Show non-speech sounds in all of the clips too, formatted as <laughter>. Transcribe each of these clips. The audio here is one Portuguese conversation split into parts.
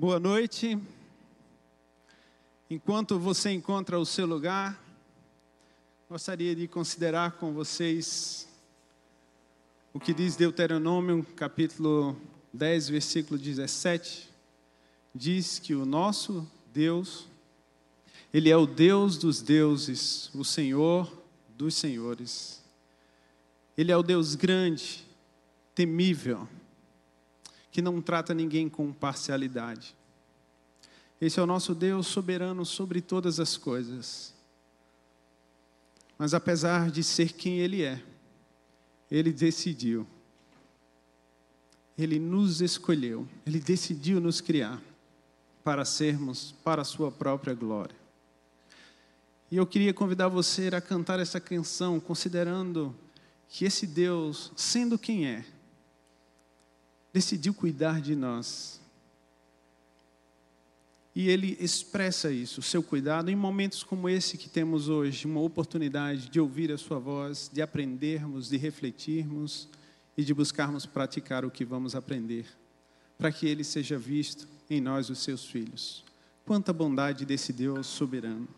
Boa noite. Enquanto você encontra o seu lugar, gostaria de considerar com vocês o que diz Deuteronômio, capítulo 10, versículo 17. Diz que o nosso Deus, Ele é o Deus dos deuses, o Senhor dos senhores. Ele é o Deus grande, temível, que não trata ninguém com parcialidade. Esse é o nosso Deus soberano sobre todas as coisas. Mas apesar de ser quem Ele é, Ele decidiu, Ele nos escolheu, Ele decidiu nos criar para sermos para a Sua própria glória. E eu queria convidar você a cantar essa canção, considerando que esse Deus, sendo quem é, decidiu cuidar de nós. E ele expressa isso, o seu cuidado, em momentos como esse que temos hoje, uma oportunidade de ouvir a sua voz, de aprendermos, de refletirmos e de buscarmos praticar o que vamos aprender, para que ele seja visto em nós, os seus filhos. Quanta bondade desse Deus soberano.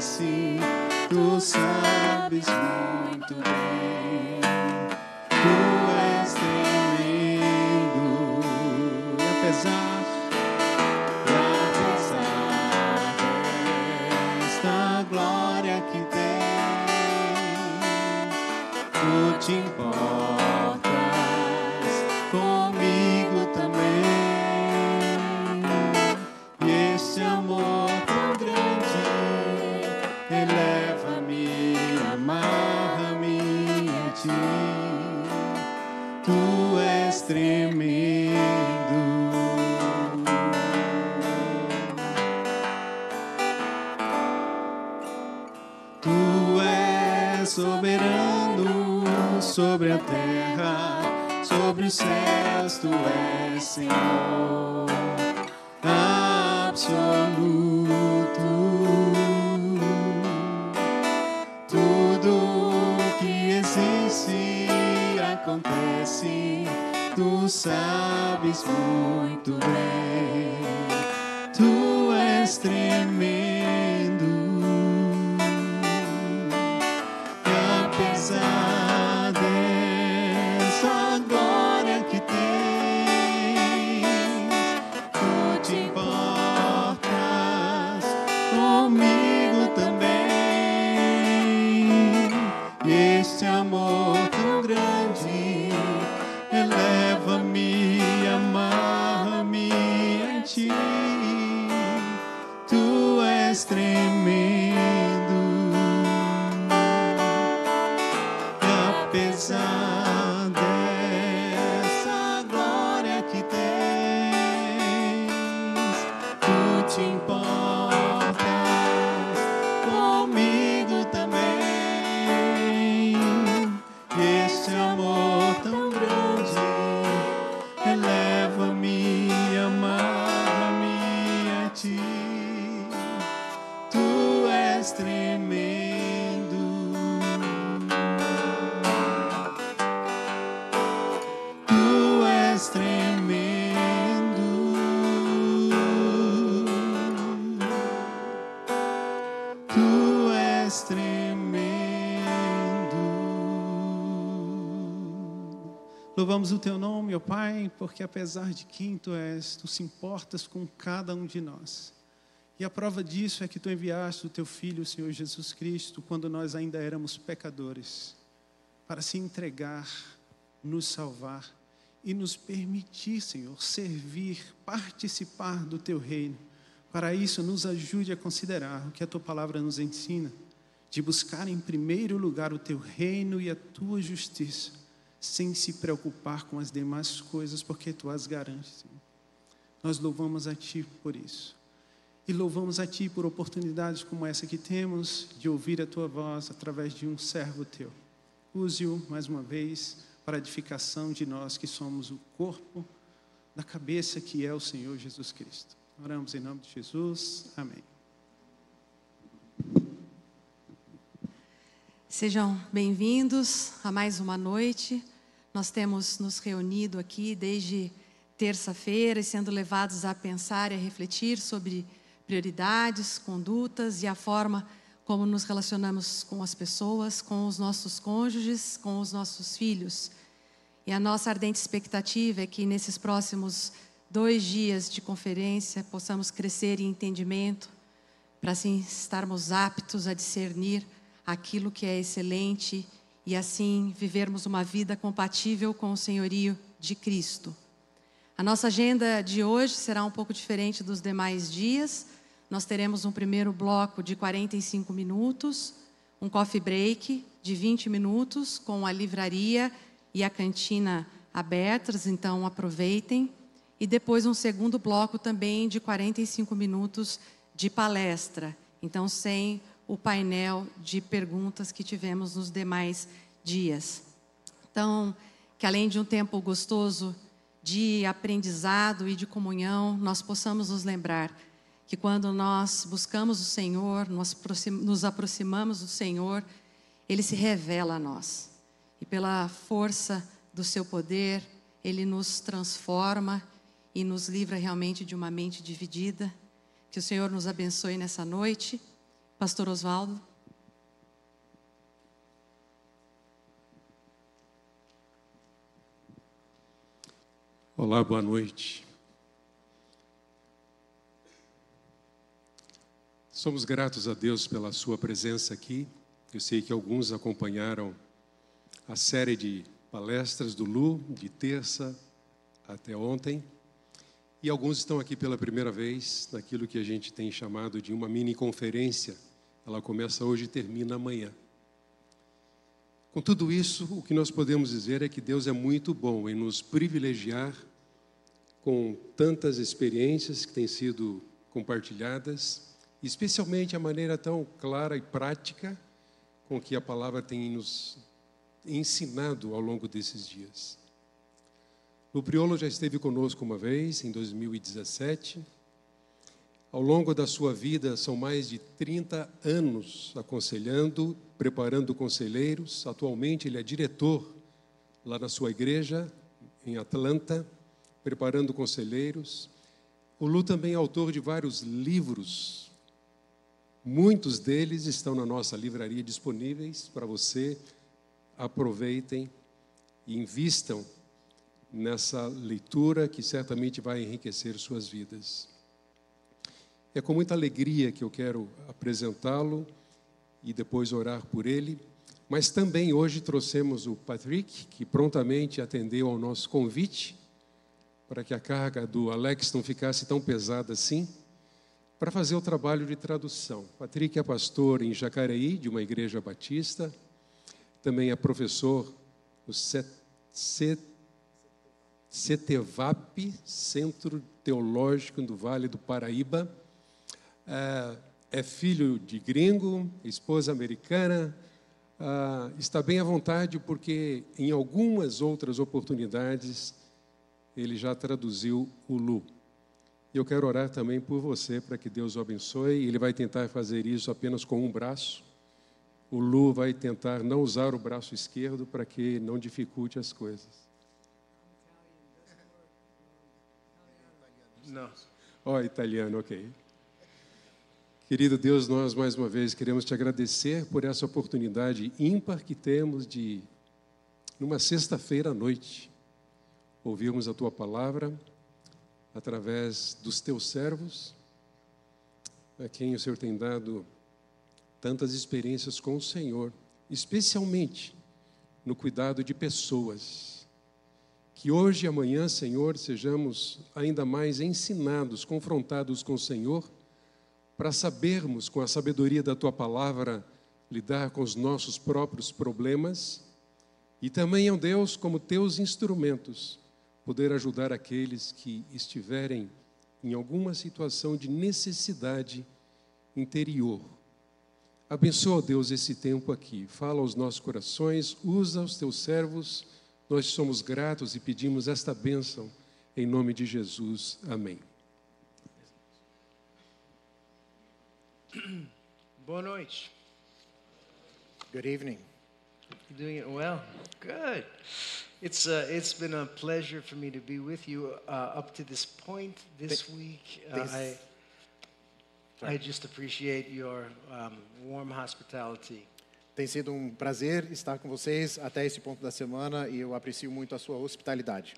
Acontece, tu sabes muito bem. Sobre os céus, tu és Senhor absoluto. Tudo que existe acontece, tu sabes muito bem. Tu és tremendo. Louvamos o teu nome, ó Pai, porque apesar de quem tu és, tu se importas com cada um de nós. E a prova disso é que tu enviaste o teu filho, o Senhor Jesus Cristo, quando nós ainda éramos pecadores, para se entregar, nos salvar e nos permitir, Senhor, servir, participar do teu reino. Para isso, nos ajude a considerar o que a tua palavra nos ensina de buscar em primeiro lugar o teu reino e a tua justiça, sem se preocupar com as demais coisas, porque tu as garantes. Nós louvamos a ti por isso. E louvamos a Ti por oportunidades como essa que temos de ouvir a Tua voz através de um servo Teu. Use-o mais uma vez para a edificação de nós que somos o corpo da cabeça que é o Senhor Jesus Cristo. Oramos em nome de Jesus. Amém. Sejam bem-vindos a mais uma noite. Nós temos nos reunido aqui desde terça-feira e sendo levados a pensar e a refletir sobre prioridades, condutas e a forma como nos relacionamos com as pessoas, com os nossos cônjuges, com os nossos filhos. E a nossa ardente expectativa é que nesses próximos dois dias de conferência possamos crescer em entendimento, para assim estarmos aptos a discernir aquilo que é excelente e assim vivermos uma vida compatível com o senhorio de Cristo. A nossa agenda de hoje será um pouco diferente dos demais dias. Nós teremos um primeiro bloco de 45 minutos, um coffee break de 20 minutos com a livraria e a cantina abertas, então aproveitem. E depois um segundo bloco também de 45 minutos de palestra, então sem o painel de perguntas que tivemos nos demais dias. Então, que além de um tempo gostoso de aprendizado e de comunhão, nós possamos nos lembrar que quando nós buscamos o Senhor, nós nos aproximamos do Senhor, Ele se revela a nós. E pela força do seu poder, Ele nos transforma e nos livra realmente de uma mente dividida. Que o Senhor nos abençoe nessa noite. Pastor Oswaldo. Olá, boa noite. Somos gratos a Deus pela Sua presença aqui. Eu sei que alguns acompanharam a série de palestras do Lu, de terça até ontem. E alguns estão aqui pela primeira vez naquilo que a gente tem chamado de uma mini conferência. Ela começa hoje e termina amanhã. Com tudo isso, o que nós podemos dizer é que Deus é muito bom em nos privilegiar com tantas experiências que têm sido compartilhadas especialmente a maneira tão clara e prática com que a palavra tem nos ensinado ao longo desses dias. O Priolo já esteve conosco uma vez, em 2017. Ao longo da sua vida, são mais de 30 anos aconselhando, preparando conselheiros. Atualmente, ele é diretor lá na sua igreja, em Atlanta, preparando conselheiros. O Lu também é autor de vários livros Muitos deles estão na nossa livraria disponíveis para você. Aproveitem e invistam nessa leitura que certamente vai enriquecer suas vidas. É com muita alegria que eu quero apresentá-lo e depois orar por ele. Mas também hoje trouxemos o Patrick, que prontamente atendeu ao nosso convite para que a carga do Alex não ficasse tão pesada assim para fazer o trabalho de tradução. Patrick é pastor em Jacareí, de uma igreja batista, também é professor no CETEVAP, Centro Teológico do Vale do Paraíba. É, é filho de gringo, esposa americana, ah, está bem à vontade porque em algumas outras oportunidades ele já traduziu o Lu. Eu quero orar também por você, para que Deus o abençoe. Ele vai tentar fazer isso apenas com um braço. O Lu vai tentar não usar o braço esquerdo para que não dificulte as coisas. Não. Ó, oh, italiano, ok. Querido Deus, nós mais uma vez queremos te agradecer por essa oportunidade ímpar que temos de, numa sexta-feira à noite, ouvirmos a tua palavra através dos teus servos, a quem o Senhor tem dado tantas experiências com o Senhor, especialmente no cuidado de pessoas. Que hoje e amanhã, Senhor, sejamos ainda mais ensinados, confrontados com o Senhor, para sabermos, com a sabedoria da tua palavra, lidar com os nossos próprios problemas e também um Deus como teus instrumentos, poder ajudar aqueles que estiverem em alguma situação de necessidade interior. Abençoa, Deus, esse tempo aqui. Fala aos nossos corações, usa os teus servos. Nós somos gratos e pedimos esta bênção em nome de Jesus. Amém. <clears throat> Boa noite. Good evening. You doing it well? Good. It's uh, it's been a pleasure for me to be with you uh, up to this point this week. Uh. I I just appreciate your um, warm hospitality. Tem sido um prazer estar com vocês até esse ponto da semana e eu aprecio muito a sua hospitalidade.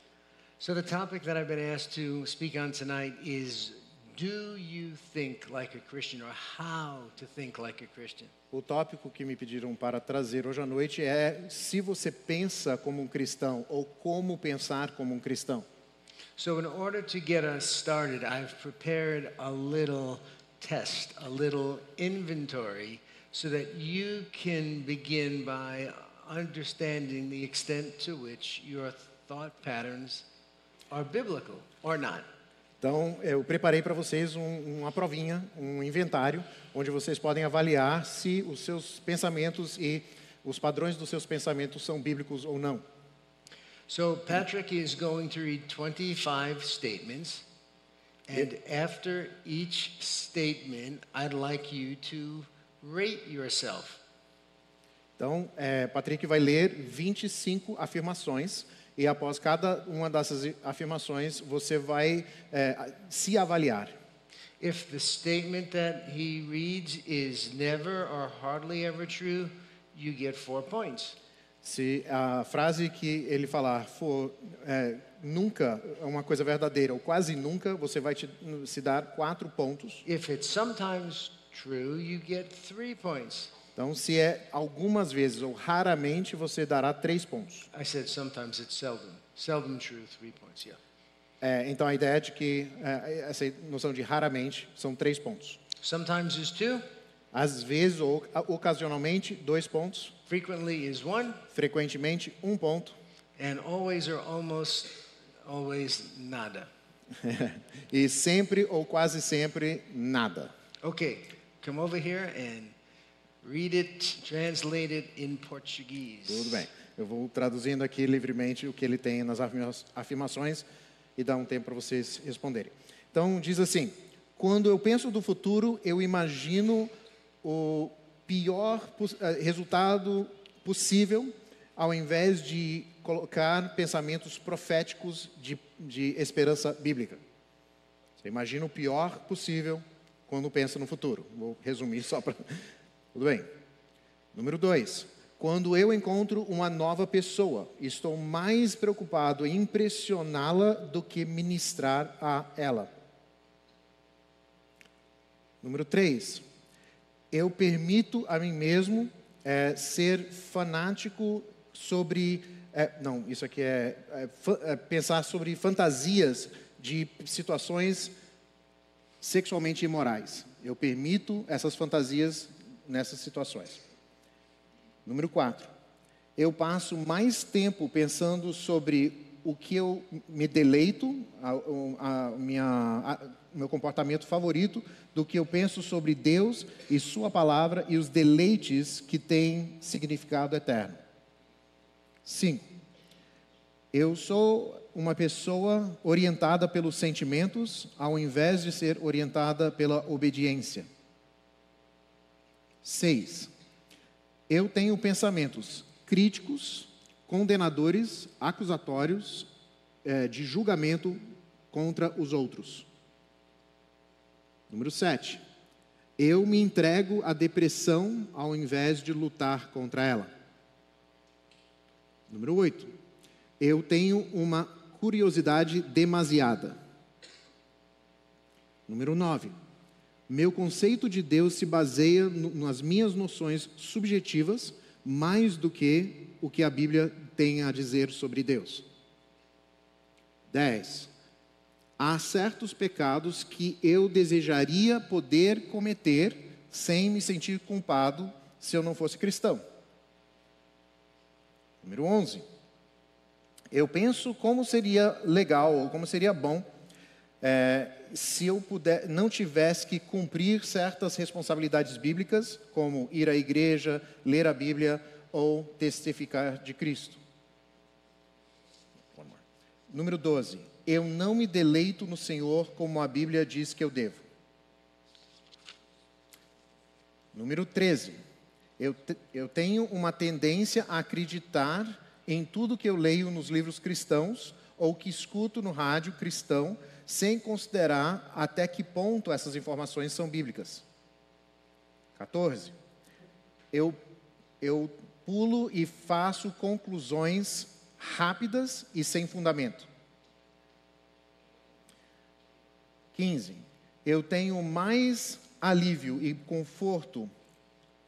So the topic that I've been asked to speak on tonight is do you think like a Christian or how to think like a Christian? O tópico que me pediram para trazer hoje à noite é se você pensa como um cristão ou como pensar como um cristão. So, in order to get us started, I've prepared a little test, a little inventory, so that you can begin by understanding the extent to which your thought patterns are biblical or not. Então, eu preparei para vocês um, uma provinha, um inventário, onde vocês podem avaliar se os seus pensamentos e os padrões dos seus pensamentos são bíblicos ou não. So, Patrick is going to read 25 statements, and after each statement, I'd like you to rate yourself. Então, é, Patrick vai ler 25 afirmações e após cada uma dessas afirmações você vai é, se avaliar. If the statement that he reads is never or hardly ever true, you get four points. Se a frase que ele falar for é, nunca é uma coisa verdadeira ou quase nunca, você vai te, se dar quatro pontos. If it's sometimes true, you get three points. Então, se é algumas vezes ou raramente, você dará três pontos. I said sometimes it's seldom. Seldom true, three points, yeah. É, então, a ideia é de que é, essa noção de raramente são três pontos. Sometimes is two, Às vezes ou ocasionalmente, dois pontos. frequently is one, Frequentemente, um ponto. and always or almost always nada. <laughs> e sempre ou quase sempre, nada. Okay, come over here and read it, translate it in Portuguese. Tudo bem. Eu vou traduzindo aqui livremente o que ele tem nas afirma- afirmações e dar um tempo para vocês responderem. Então, diz assim: Quando eu penso do futuro, eu imagino o pior eh, resultado possível, ao invés de colocar pensamentos proféticos de, de esperança bíblica. Você imagina o pior possível quando pensa no futuro. Vou resumir só para. Tudo bem. Número dois. Quando eu encontro uma nova pessoa, estou mais preocupado em impressioná-la do que ministrar a ela. Número três. Eu permito a mim mesmo eh, ser fanático sobre. eh, não, isso aqui é, é, é pensar sobre fantasias de situações sexualmente imorais. Eu permito essas fantasias nessas situações. Número 4. Eu passo mais tempo pensando sobre o que eu me deleito, a, a minha, a- meu comportamento favorito, do que eu penso sobre Deus e Sua palavra e os deleites que têm significado eterno. 5. Eu sou uma pessoa orientada pelos sentimentos, ao invés de ser orientada pela obediência. 6. Eu tenho pensamentos críticos, condenadores, acusatórios, eh, de julgamento contra os outros. Número 7. Eu me entrego à depressão ao invés de lutar contra ela. Número 8. Eu tenho uma curiosidade demasiada. Número 9. Meu conceito de Deus se baseia nas minhas noções subjetivas mais do que o que a Bíblia tem a dizer sobre Deus. 10. Há certos pecados que eu desejaria poder cometer sem me sentir culpado se eu não fosse cristão? Número 11. Eu penso como seria legal ou como seria bom é, se eu puder, não tivesse que cumprir certas responsabilidades bíblicas, como ir à igreja, ler a Bíblia ou testificar de Cristo. Número 12. Eu não me deleito no Senhor como a Bíblia diz que eu devo. Número 13. Eu, te, eu tenho uma tendência a acreditar em tudo que eu leio nos livros cristãos ou que escuto no rádio cristão, sem considerar até que ponto essas informações são bíblicas. 14. Eu, eu pulo e faço conclusões rápidas e sem fundamento. 15. Eu tenho mais alívio e conforto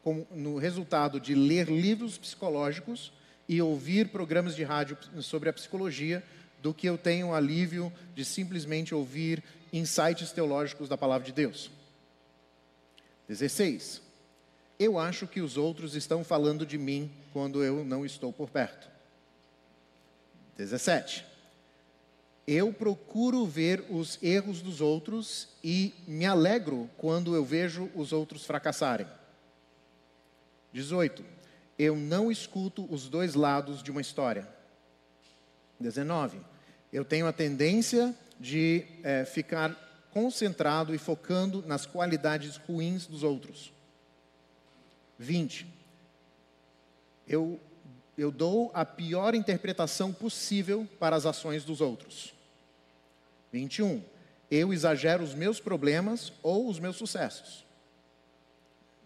com, no resultado de ler livros psicológicos e ouvir programas de rádio sobre a psicologia do que eu tenho alívio de simplesmente ouvir insights teológicos da palavra de Deus. 16. Eu acho que os outros estão falando de mim quando eu não estou por perto. 17. Eu procuro ver os erros dos outros e me alegro quando eu vejo os outros fracassarem. 18. Eu não escuto os dois lados de uma história. 19. Eu tenho a tendência de é, ficar concentrado e focando nas qualidades ruins dos outros. 20. Eu eu dou a pior interpretação possível para as ações dos outros. 21. Eu exagero os meus problemas ou os meus sucessos.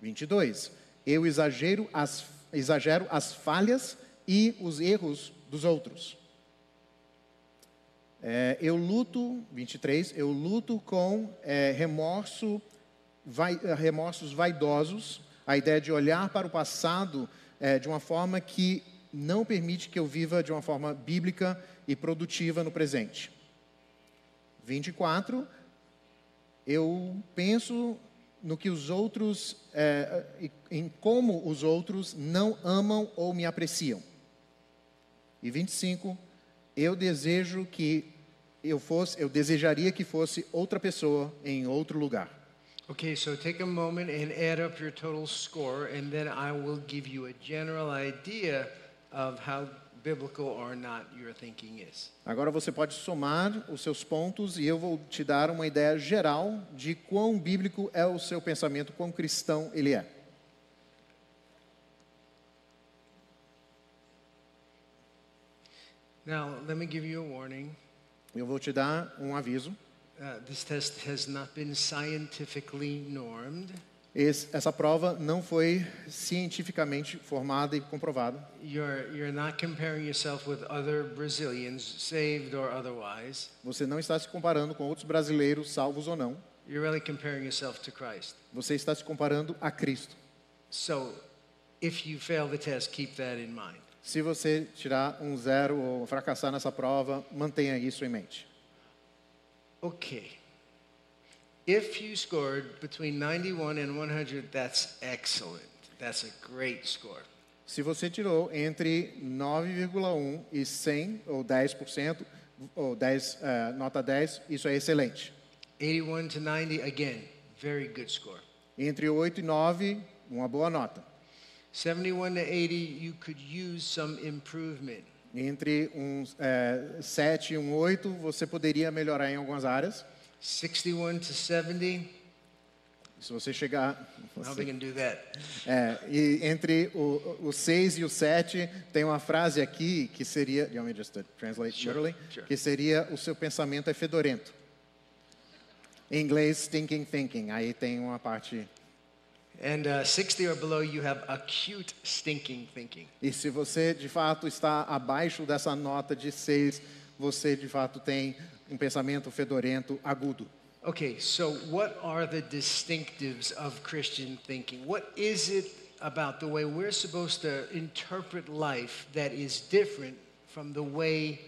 22. Eu exagero as, exagero as falhas e os erros dos outros. É, eu luto, 23, eu luto com é, remorso, vai, remorsos vaidosos, a ideia de olhar para o passado é, de uma forma que não permite que eu viva de uma forma bíblica e produtiva no presente. 24, eu penso no que os outros, é, em como os outros não amam ou me apreciam. E 25, eu desejo que eu fosse, eu desejaria que fosse outra pessoa em outro lugar. Okay, so take a moment and add up your total score, and then I will give you a general idea of how biblical or not your thinking is. Agora você pode somar os seus pontos e eu vou te dar uma ideia geral de quão bíblico é o seu pensamento, quão cristão ele é. Now, let me give you a warning. Eu vou te dar um aviso. Uh, this test has not been scientifically normed. Esse, essa prova não foi cientificamente formada e comprovada. You're, you're not comparing yourself with other Brazilians, saved or otherwise. Você não está se comparando com outros brasileiros, salvos ou não. You're really comparing yourself to Christ. Você está se comparando a Cristo. So, if you fail the test, keep that in mind. Se você tirar um zero ou fracassar nessa prova, mantenha isso em mente. Okay. If you scored between 91 and 100, that's excellent. That's a great score. Se você tirou entre 9,1 e 100 ou 10% ou 10 uh, nota 10, isso é excelente. 81 to 90, again, very good score. Entre 8 e 9, uma boa nota. 71 to 80, you could use some improvement. Entre um uh, 7 e um 8, você poderia melhorar em algumas áreas. 61 to 70. Se você chegar. That? É, e entre o, o 6 e o 7, tem uma frase aqui que seria. You want me just to translate literally? sure. Que seria: o seu pensamento é fedorento. Em inglês, thinking, thinking. Aí tem uma parte. And uh, 60 or below, you have acute stinking thinking. E se você de fato está abaixo dessa nota de 6, você de fato tem um pensamento fedorento agudo. Okay, so what are the distinctives of Christian thinking? What is it about the way we're supposed to interpret life that is different from the way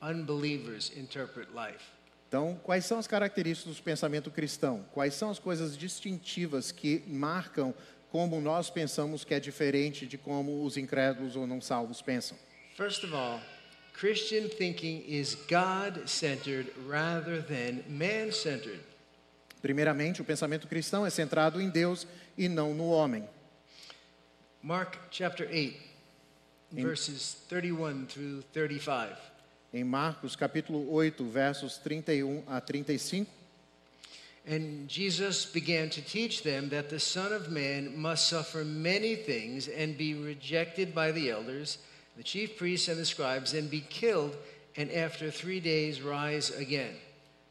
unbelievers interpret life? Então, quais são as características do pensamento cristão? Quais são as coisas distintivas que marcam como nós pensamos que é diferente de como os incrédulos ou não salvos pensam. First of all, Christian thinking is God centered rather than man centered. Primeiramente, o pensamento cristão é centrado em Deus e não no homem. Mark chapter 8, verses 31 through 35. Em Marcos capítulo 8, versos 31 a 35, And Jesus began to teach them that the Son of Man must suffer many things and be rejected by the elders, the chief priests, and the scribes, and be killed, and after three days rise again.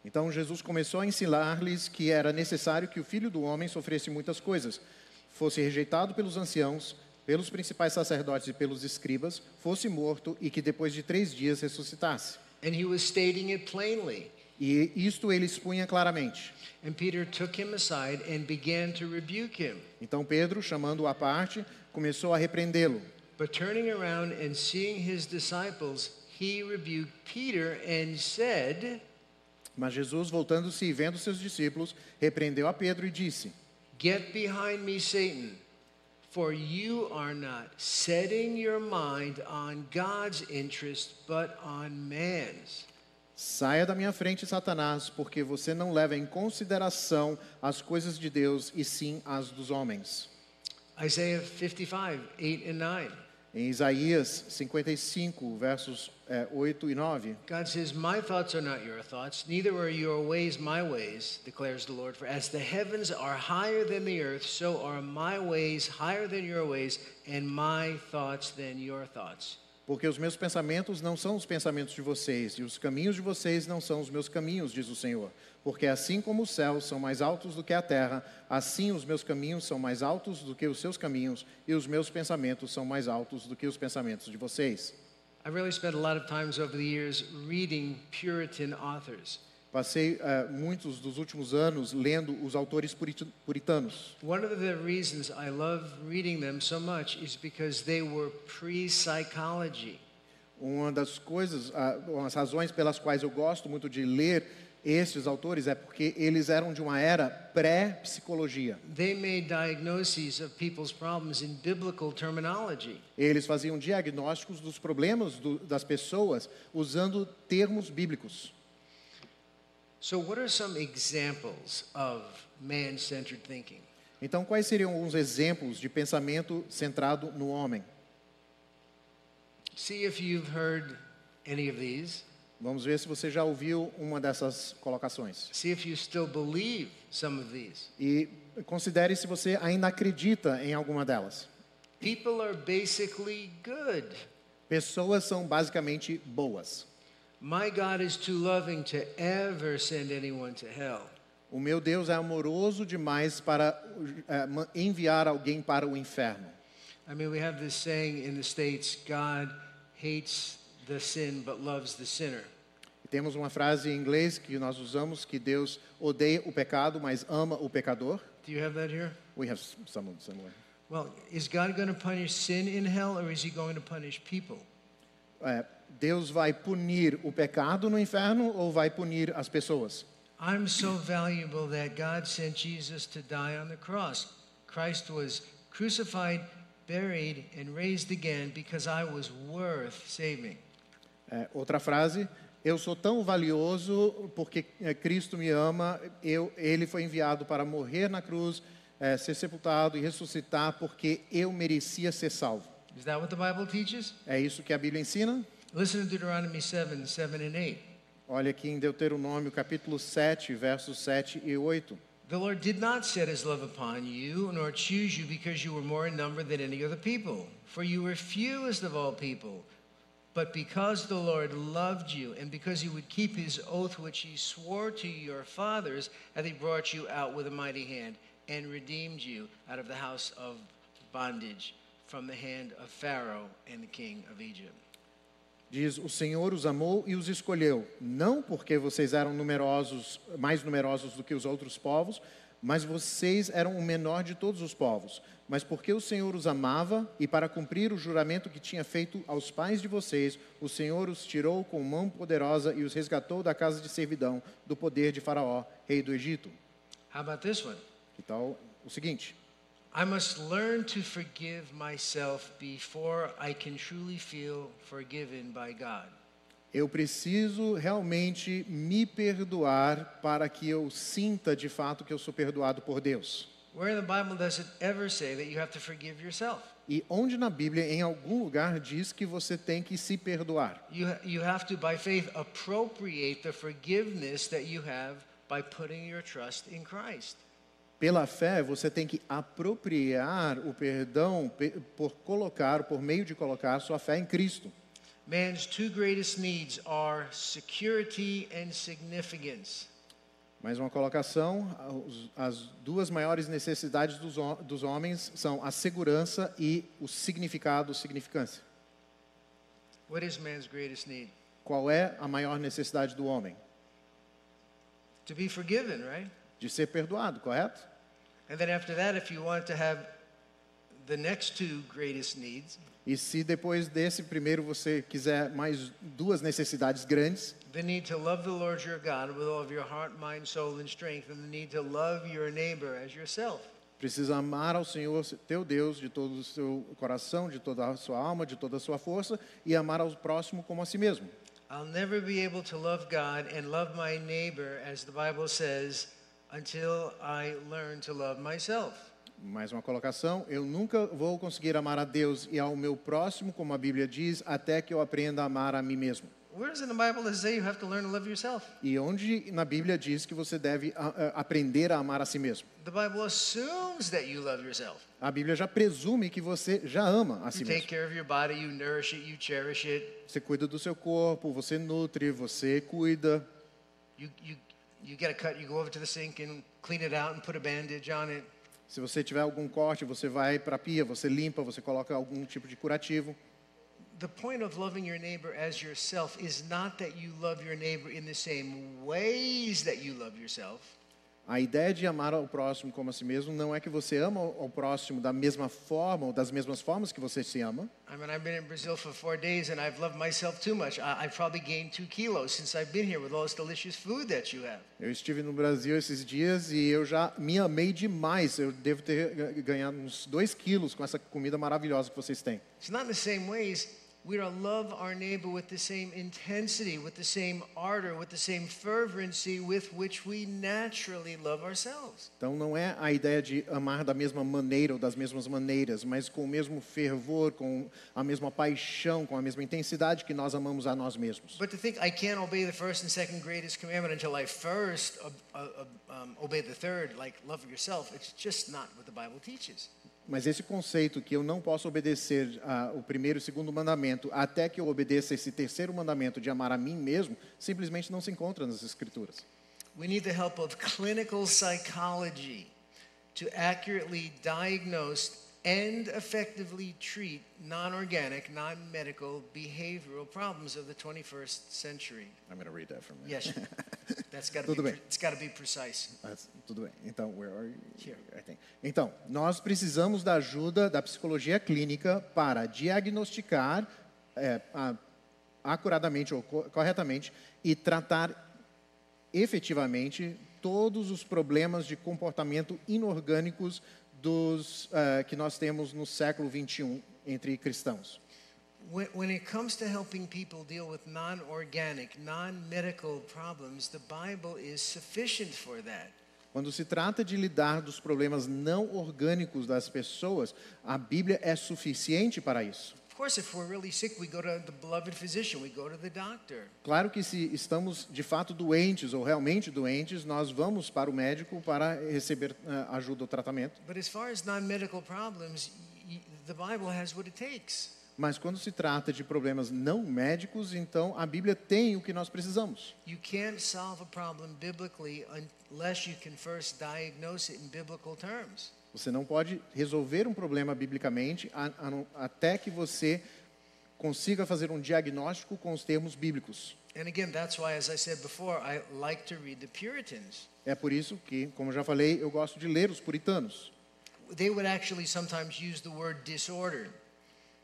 Então Jesus começou a ensinar-lhes que era necessário que o filho do homem sofresse muitas coisas, fosse rejeitado pelos anciãos, pelos principais sacerdotes e pelos escribas, fosse morto e que depois de três dias ressuscitasse. And he was stating it plainly. E isto ele expunha claramente. And Peter took him aside and began to rebuke him. Então Pedro, chamando-o à parte, começou a repreendê-lo. But turning around and seeing his disciples, he rebuked Peter and said, Mas Jesus, voltando-se e vendo seus discípulos, repreendeu a Pedro e disse: Get behind me, Satan, for you are not setting your mind on God's interest, but on man's. Saia da minha frente, Satanás, porque você não leva em consideração as coisas de Deus e sim as dos homens. Isaiah 55, 8 and 9. Em Isaías 55, versos eh, 8 e 9, God says, My thoughts are not your thoughts, neither are your ways my ways, declares the Lord. For as the heavens are higher than the earth, so are my ways higher than your ways, and my thoughts than your thoughts. porque os meus pensamentos não são os pensamentos de vocês, e os caminhos de vocês não são os meus caminhos, diz o Senhor. Porque assim como os céus são mais altos do que a terra, assim os meus caminhos são mais altos do que os seus caminhos, e os meus pensamentos são mais altos do que os pensamentos de vocês. Really spent a lot of times over the years reading Puritan authors. Passei eh, muitos dos últimos anos lendo os autores purit- puritanos. One of the reasons I love reading them so much is because they were pre psychology. Uma das coisas, ah, as razões pelas quais eu gosto muito de ler estes autores é porque eles eram de uma era pré-psicologia. Eles faziam diagnósticos dos problemas do, das pessoas usando termos bíblicos. So, what are some examples of man centered thinking? Então, quais seriam alguns exemplos de pensamento centrado no homem? See if you've heard any of these. Vamos ver se você já ouviu uma dessas colocações. See if you still believe some of these. E considere se você ainda acredita em alguma delas. People are basically good. Pessoas são basicamente boas. My God is too loving to ever send anyone to hell. O meu Deus é amoroso demais para ma- enviar alguém para o inferno. I mean, we have this saying in the States God hates the sin but loves the sinner. E temos uma frase em inglês que nós usamos que Deus odeia o pecado, mas ama o pecador. Do you have that here? We have s- some similar. Well, is God going to punish sin in hell or is he going to punish people? É, Deus vai punir o pecado no inferno ou vai punir as pessoas? I'm so valuable that God sent Jesus to die on the cross. Christ was crucified, buried, and raised again because I was worth saving. É, outra frase, eu sou tão valioso porque é, Cristo me ama, eu, ele foi enviado para morrer na cruz, é, ser sepultado e ressuscitar porque eu merecia ser salvo. Is that what the Bible teaches? É isso que a Bíblia ensina? Listen to Deuteronomy 7 7 and 8. Olha aqui em Deuteronômio capítulo 7, versos 7 e 8. The Lord did not set his love upon you, nor choose you because you were more in number than any other people. For you were fewest of all people. But because the Lord loved you, and because he would keep his oath which he swore to your fathers, hath he brought you out with a mighty hand, and redeemed you out of the house of bondage, from the hand of Pharaoh and the king of Egypt. Diz: O Senhor os amou e os escolheu, não porque vocês eram numerosos, mais numerosos do que os outros povos, mas vocês eram o menor de todos os povos, mas porque o Senhor os amava e para cumprir o juramento que tinha feito aos pais de vocês, o Senhor os tirou com mão poderosa e os resgatou da casa de servidão, do poder de Faraó, rei do Egito. How about this one? Que tal o seguinte? I must learn to forgive myself before I can truly feel forgiven by God. Eu preciso realmente me perdoar para que eu sinta de fato que eu sou perdoado por Deus. Where in the Bible does it ever say that you have to forgive yourself? E onde na Bíblia, em algum lugar, diz que você tem que se perdoar? You, you have to, by faith, appropriate the forgiveness that you have by putting your trust in Christ. Pela fé, você tem que apropriar o perdão pe- por colocar, por meio de colocar sua fé em Cristo. Man's two greatest needs are security and significance. Mais uma colocação: as duas maiores necessidades dos homens são a segurança e o significado, significância. What is man's greatest need? Qual é a maior necessidade do homem? To be forgiven, right? De ser perdoado, correto? And then after that, if you want to have the next two greatest needs, E se depois desse primeiro você quiser mais duas necessidades grandes, the need to love the Lord your God with all of your heart, mind, soul, and strength, and the need to love your neighbor as yourself. precisa amar ao Senhor teu Deus de todo o seu coração, de toda a sua alma, de toda a sua força e amar ao próximo como a si mesmo. I'll never be able to love God and love my neighbor, as the Bible says, until I learn to love myself. Mais uma colocação, eu nunca vou conseguir amar a Deus e ao meu próximo, como a Bíblia diz, até que eu aprenda a amar a mim mesmo. E onde na Bíblia diz que você deve a- a- aprender a amar a si mesmo? The Bible assumes that you love yourself. A Bíblia já presume que você já ama a si You mesmo. body. Você cuida do seu corpo, você nutre, você cuida. You, you, you get a cut, you go over to the sink and clean it out and put a bandage on it. Se você tiver algum corte, você vai para a pia, você limpa, você coloca algum tipo de curativo. The point of loving your neighbor as yourself is not that you love your neighbor in the same ways that you love yourself. A ideia de amar ao próximo como a si mesmo não é que você ama ao próximo da mesma forma ou das mesmas formas que você se ama. I mean, I've been in Brazil for four days and I've loved myself too much. I, I've probably gained two kilos since I've been here with all this delicious food that you have. Eu estive no Brasil esses dias e eu já me amei demais. Eu devo ter ga- ganhado uns dois quilos com essa comida maravilhosa que vocês têm. It's not in the same ways. We are to love our neighbor with the same intensity, with the same ardor, with the same fervency with which we naturally love ourselves. Então não é a ideia de amar da mesma maneira ou das mesmas maneiras, mas com o mesmo fervor, com a mesma paixão, com a mesma intensidade que nós amamos a nós mesmos. But to think I can't obey the first and second greatest commandment until I first uh, uh, um, obey the third, like love yourself, it's just not what the Bible teaches. Mas esse conceito que eu não posso obedecer ah, o primeiro e o segundo mandamento até que eu obedeça esse terceiro mandamento de amar a mim mesmo, simplesmente não se encontra nas escrituras. We need the help of clinical psychology to accurately diagnose and effectively treat non organic, non medical behavioral problems of the 21st century. I'm going to read that from you. Yes, <laughs> that's got to be, Tudo bem. it's got to be precise. Mas, tudo bem. Então, where are you? Here. I think. Então, nós precisamos da ajuda da psicologia clínica para diagnosticar é, a- acuradamente ou co- corretamente e tratar efetivamente todos os problemas de comportamento inorgânicos dos eh, que nós temos no século 21 entre cristãos. When, it comes to helping people deal with non organic, non medical problems, the Bible is sufficient for that. Quando se trata de lidar dos problemas não orgânicos das pessoas, a Bíblia é suficiente para isso. Of course, if we're really sick, we go to the beloved physician, we go to the doctor. Claro que se estamos de fato doentes ou realmente doentes, nós vamos para o médico para receber eh, ajuda ou tratamento. But as far as problems, the Bible has what it takes. Mas quando se trata de problemas não médicos, então a Bíblia tem o que nós precisamos. Você não pode resolver um problema biblicamente a- a até que você consiga fazer um diagnóstico com os termos bíblicos. And again, that's why, as I said before, I like to read the Puritans. É por isso que, como já falei, eu gosto de ler os puritanos. They would actually sometimes use the word disordered,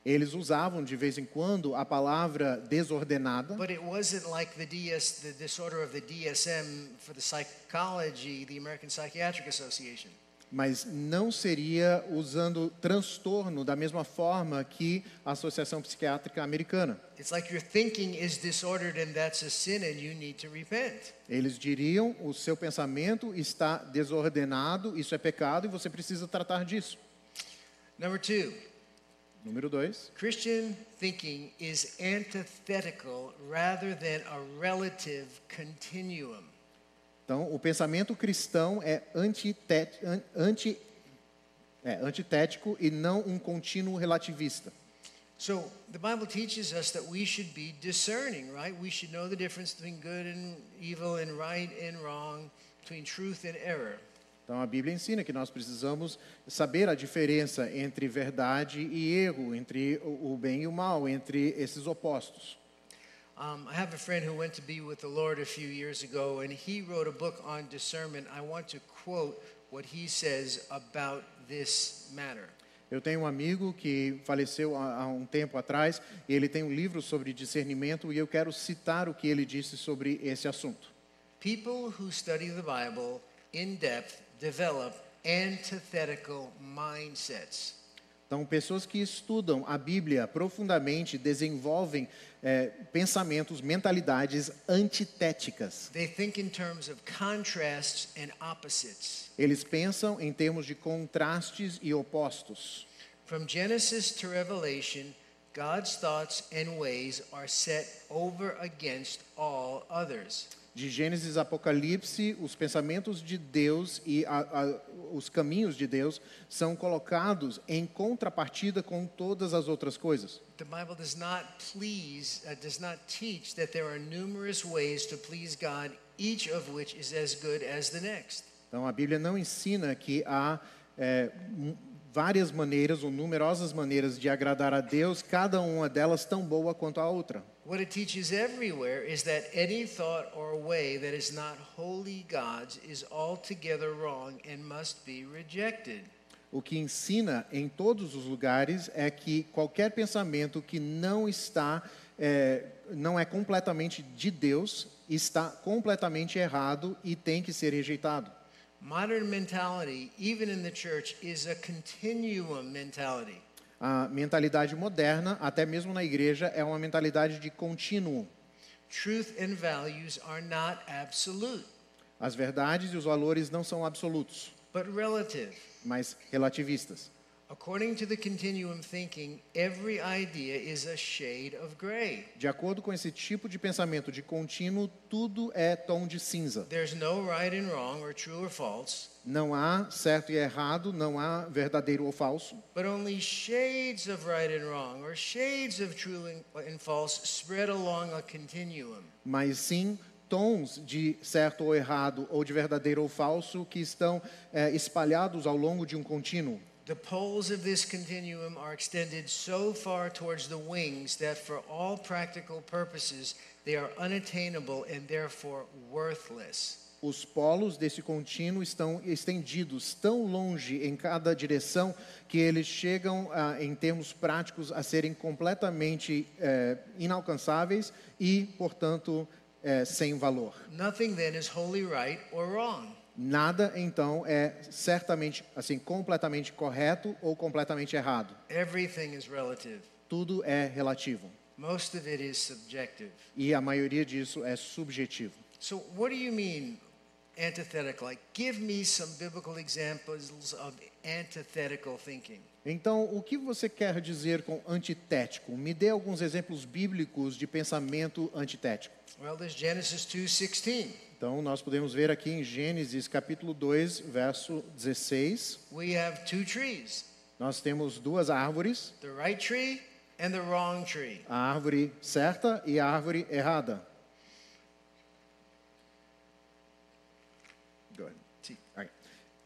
Eles usavam de vez em quando a palavra desordenada, but it wasn't like the DS, the disorder of the DSM for the psychology, the American Psychiatric Association. Mas não seria usando transtorno da mesma forma que a Associação Psiquiátrica Americana. It's like your thinking is disordered and that's a sin and you need to repent. Eles diriam: o seu pensamento está desordenado, isso é pecado e você precisa tratar disso. Number two, Número dois. Christian thinking is antithetical rather than a relative continuum. Então, o pensamento cristão é, anti, é antitético e não um contínuo relativista. So the Bible teaches us that we should be discerning, right? We should know the difference between good and evil and right and wrong, between truth and error. Então, a Bíblia ensina que nós precisamos saber a diferença entre verdade e erro, entre o bem e o mal, entre esses opostos. Um, I have a friend who went to be with the Lord a few years ago, and he wrote a book on discernment. I want to quote what he says about this matter. Eu tenho um amigo que faleceu há, um tempo atrás, e ele tem um livro sobre discernimento, e eu quero citar o que ele disse sobre esse assunto. People who study the Bible in depth develop antithetical mindsets. Então, pessoas que estudam a Bíblia profundamente desenvolvem eh, pensamentos, mentalidades antitéticas. They think in terms of contrasts and opposites. Eles pensam em termos de contrastes e opostos. From Genesis to Revelation, God's thoughts and ways are set over against all others. De Gênesis a Apocalipse, os pensamentos de Deus e a- a- os caminhos de Deus são colocados em contrapartida com todas as outras coisas. The Bible does not please, uh, does not teach that there are numerous ways to please God, each of which is as good as the next. Então, a Bíblia não ensina que há é, várias maneiras ou numerosas maneiras de agradar a Deus, cada uma delas tão boa quanto a outra. What it teaches everywhere is that any thought or way that is not wholly God's is altogether wrong and must be rejected. O que ensina em todos os lugares é que qualquer pensamento que não está, é, não é completamente de Deus, está completamente errado e tem que ser rejeitado. Modern mentality, even in the church, is a continuum mentality. A mentalidade moderna, até mesmo na igreja, é uma mentalidade de contínuo. Truth and values are not absolute, As verdades e os valores não são absolutos, but relative. mas relativistas. According to the continuum thinking, every idea is a shade of gray. De acordo com esse tipo de pensamento de contínuo, tudo é tom de cinza. There's no right and wrong, or true or false, Não há certo e errado, não há verdadeiro ou falso, but only shades of right and wrong, or shades of true and, false spread along a continuum. mas sim tons de certo ou errado, ou de verdadeiro ou falso, que estão eh, espalhados ao longo de um contínuo. The poles of this continuum are extended so far towards the wings that, for all practical purposes, they are unattainable and therefore worthless. Os polos desse contínuo estão estendidos tão longe em cada direção que eles chegam, ah, em termos práticos, a serem completamente eh, inalcançáveis e, portanto, eh, sem valor. Nothing then is wholly right or wrong. Nada, então, é certamente, assim, completamente correto ou completamente errado. Everything is relative. Tudo é relativo. Most of it is subjective. E a maioria disso é subjetivo. So, what do you mean antithetical? Like, give me some biblical examples of antithetical thinking. Então, o que você quer dizer com antitético? Me dê alguns exemplos bíblicos de pensamento antitético. Well, there's Genesis 2:16. Então, nós podemos ver aqui em Gênesis capítulo 2, verso 16. We have two trees, Nós temos duas árvores, the right tree and the wrong tree. a árvore certa e a árvore errada.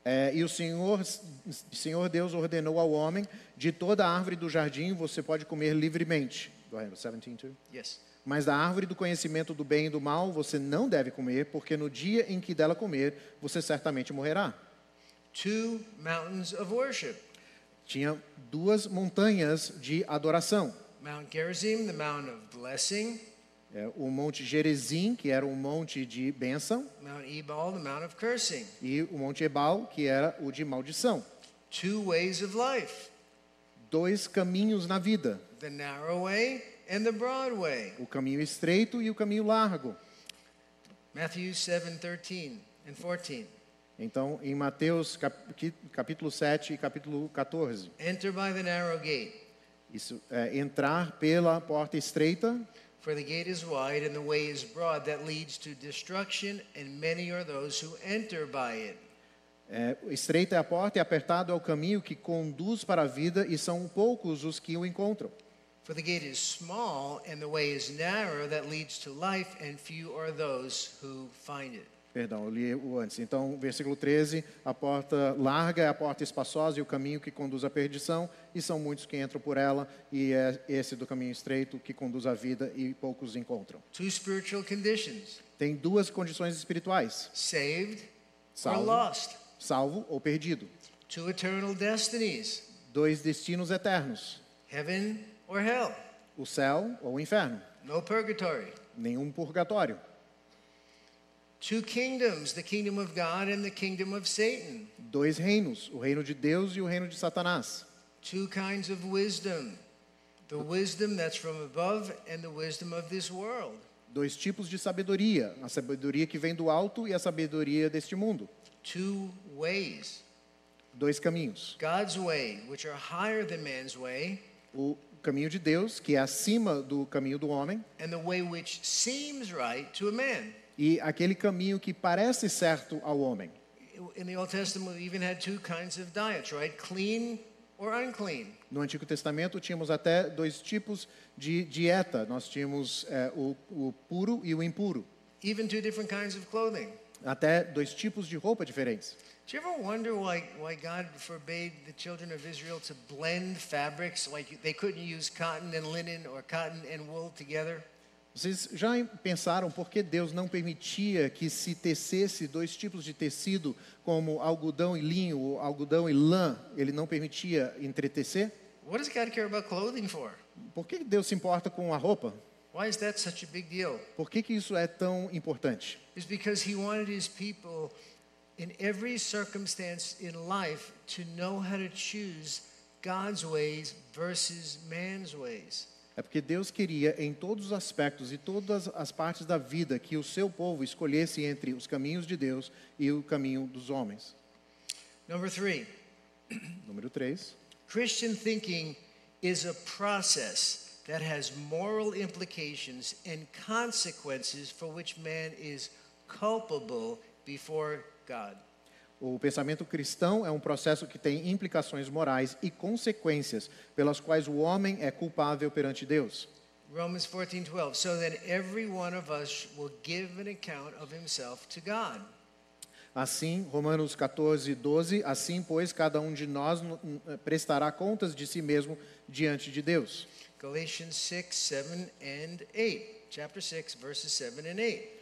É, e o Senhor, Senhor Deus ordenou ao homem, de toda a árvore do jardim você pode comer livremente. Go ahead, 17 too. Yes. Mas da árvore do conhecimento do bem e do mal você não deve comer, porque no dia em que dela comer, você certamente morrerá. Two mountains of worship. Tinha duas montanhas de adoração. Mount Gerizim, the mount of blessing, É, o Monte Gerizim, que era um monte de bênção, Mount Ebal, the Mount of Cursing. e o Monte Ebal, que era o de maldição. Two ways of life Dois caminhos na vida, the narrow way and the broad way. o caminho estreito e o caminho largo. Matthew 7 13 and 14. Então, em Mateus capítulo 7 e capítulo 14, Enter by the narrow gate, isso é entrar pela porta estreita, for the gate is wide and the way is broad that leads to destruction, and many are those who enter by it. é, estreita é a porta e apertado é o caminho que conduz para a vida e são poucos os que o encontram. For the gate is small and the way is narrow that leads to life, and few are those who find it. Perdão, eu li o antes. Então, versículo 13, a porta larga é a porta espaçosa e o caminho que conduz à perdição, e são muitos que entram por ela, e é esse do caminho estreito que conduz à vida e poucos encontram. Two spiritual conditions Tem duas condições espirituais: saved or salvo, lost. salvo ou perdido. Two eternal destinies Dois destinos eternos: heaven or hell. o céu ou o inferno. No purgatory. Nenhum purgatório. Two kingdoms the kingdom of God and the kingdom of Satan. Dois reinos: o reino de Deus e o reino de Satanás. Two kinds of wisdom the wisdom that's from above and the wisdom of this world. Dois tipos de sabedoria: a sabedoria que vem do alto e a sabedoria deste mundo. Two ways Dois caminhos. God's way, which are higher than man's way, o caminho de Deus, que é acima do caminho do homem, and the way which seems right to a man. e aquele caminho que parece certo ao homem. In the Old Testament, we even had two kinds of diets, right? Clean or unclean. No Antigo Testamento tínhamos até dois tipos de dieta. Nós tínhamos é, o, o puro e o impuro. Even two different kinds of clothing. Até dois tipos de roupa diferentes. Do you ever wonder why, why God forbade the children of Israel to blend fabrics? Like they couldn't use cotton and linen or cotton and wool together? Vocês já pensaram por que Deus não permitia que se tecesse dois tipos de tecido, como algodão e linho, ou algodão e lã? Ele não permitia entretecer? What does God care about clothing for? Por que Deus se importa com a roupa? Why is that such a big deal? Por que, que isso é tão importante? It's because He wanted His people in every circumstance in life to know how to choose God's ways versus man's ways. É porque Deus queria, em todos os aspectos e todas as partes da vida, que o seu povo escolhesse entre os caminhos de Deus e o caminho dos homens. Number three, Número 3. Christian thinking is a process that has moral implications and consequences for which man is culpable before God. O pensamento cristão é um processo que tem implicações morais e consequências pelas quais o homem é culpável perante Deus. Romans 14:12 So then every one of us will give an account of himself to God. Assim, Romanos 14, 12, assim, pois, cada um de nós prestará contas de si mesmo diante de Deus. Galatians 6, 7 and 8. Chapter 6 verses 7 and 8.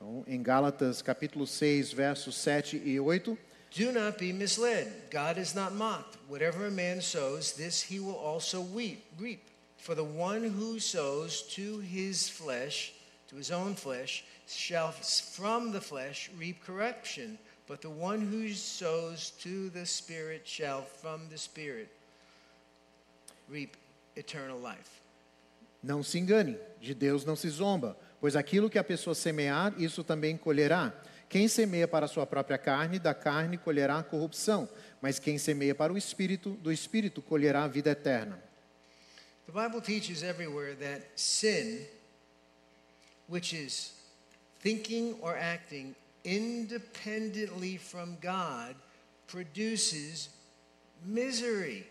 Então, em Gálatas capítulo 6, versos 7 e 8, Do not be misled. God is not mocked. Whatever a man sows, this he will also weep, reap. For the one who sows to his flesh, to his own flesh, shall from the flesh reap corruption. But the one who sows to the Spirit shall from the Spirit reap eternal life. Não se engane, de Deus não se zomba, pois aquilo que a pessoa semear, isso também colherá. Quem semeia para a sua própria carne, da carne colherá corrupção, mas quem semeia para o espírito, do espírito colherá a vida eterna. The Bible teaches everywhere that sin, which is thinking or acting independently from God, produces misery.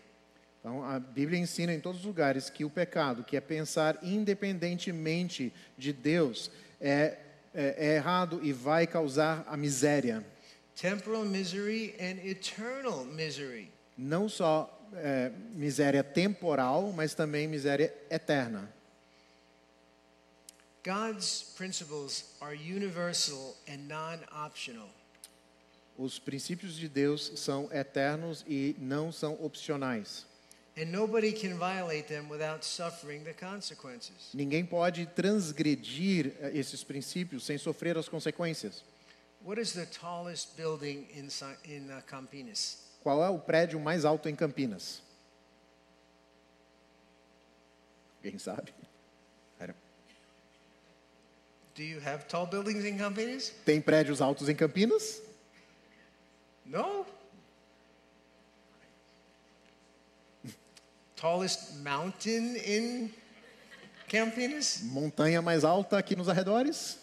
Então, a Bíblia ensina em todos os lugares que o pecado, que é pensar independentemente de Deus, é, é, é errado e vai causar a miséria. Temporal misery and eternal misery. Não só é, miséria temporal, mas também miséria eterna. God's principles are universal and non optional. Os princípios de Deus são eternos e não são opcionais. Ninguém pode transgredir eh, esses princípios sem sofrer as consequências. What is the tallest building in, in uh, Campinas? Qual é o prédio mais alto em Campinas? Alguém sabe? Do you have tall buildings in Campinas? Tem prédios altos em Campinas? No. Tallest mountain in Campinas? Montanha mais alta aqui nos arredores?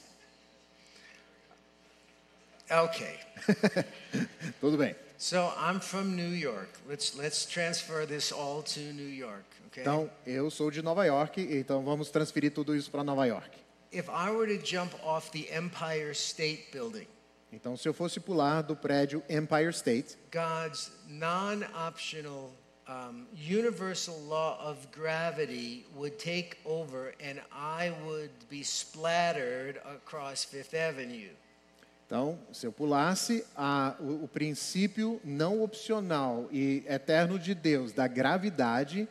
Okay. <laughs> Tudo bem. So I'm from New York. Let's let's transfer this all to New York, okay? Então, eu sou de Nova York, então vamos transferir tudo isso para Nova York. If I were to jump off the Empire State Building, Então, se eu fosse pular do prédio Empire State, God's non-optional um, universal law of gravity would take over, and I would be splattered across Fifth Avenue. então, se eu pulasse a, o, o princípio não opcional e eterno de Deus da gravidade,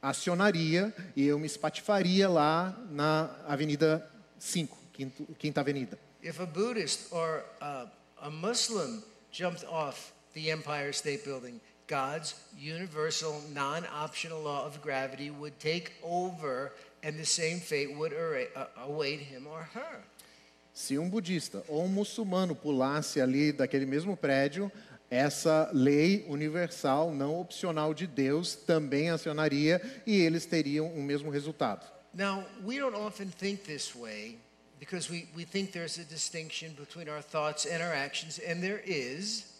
acionaria e eu me espatifaria lá na Avenida 5, Quinto, Quinta Avenida. If a Buddhist or uh, a Muslim jumped off the Empire State Building, God's universal non optional law of gravity would take over, and the same fate would uh, await him or her. Se um budista ou um muçulmano pulasse ali daquele mesmo prédio, essa lei universal, não opcional de Deus, também acionaria e eles teriam o mesmo resultado. Now, we don't often think this way because we, we think there's a distinction between our thoughts and our actions, and there is.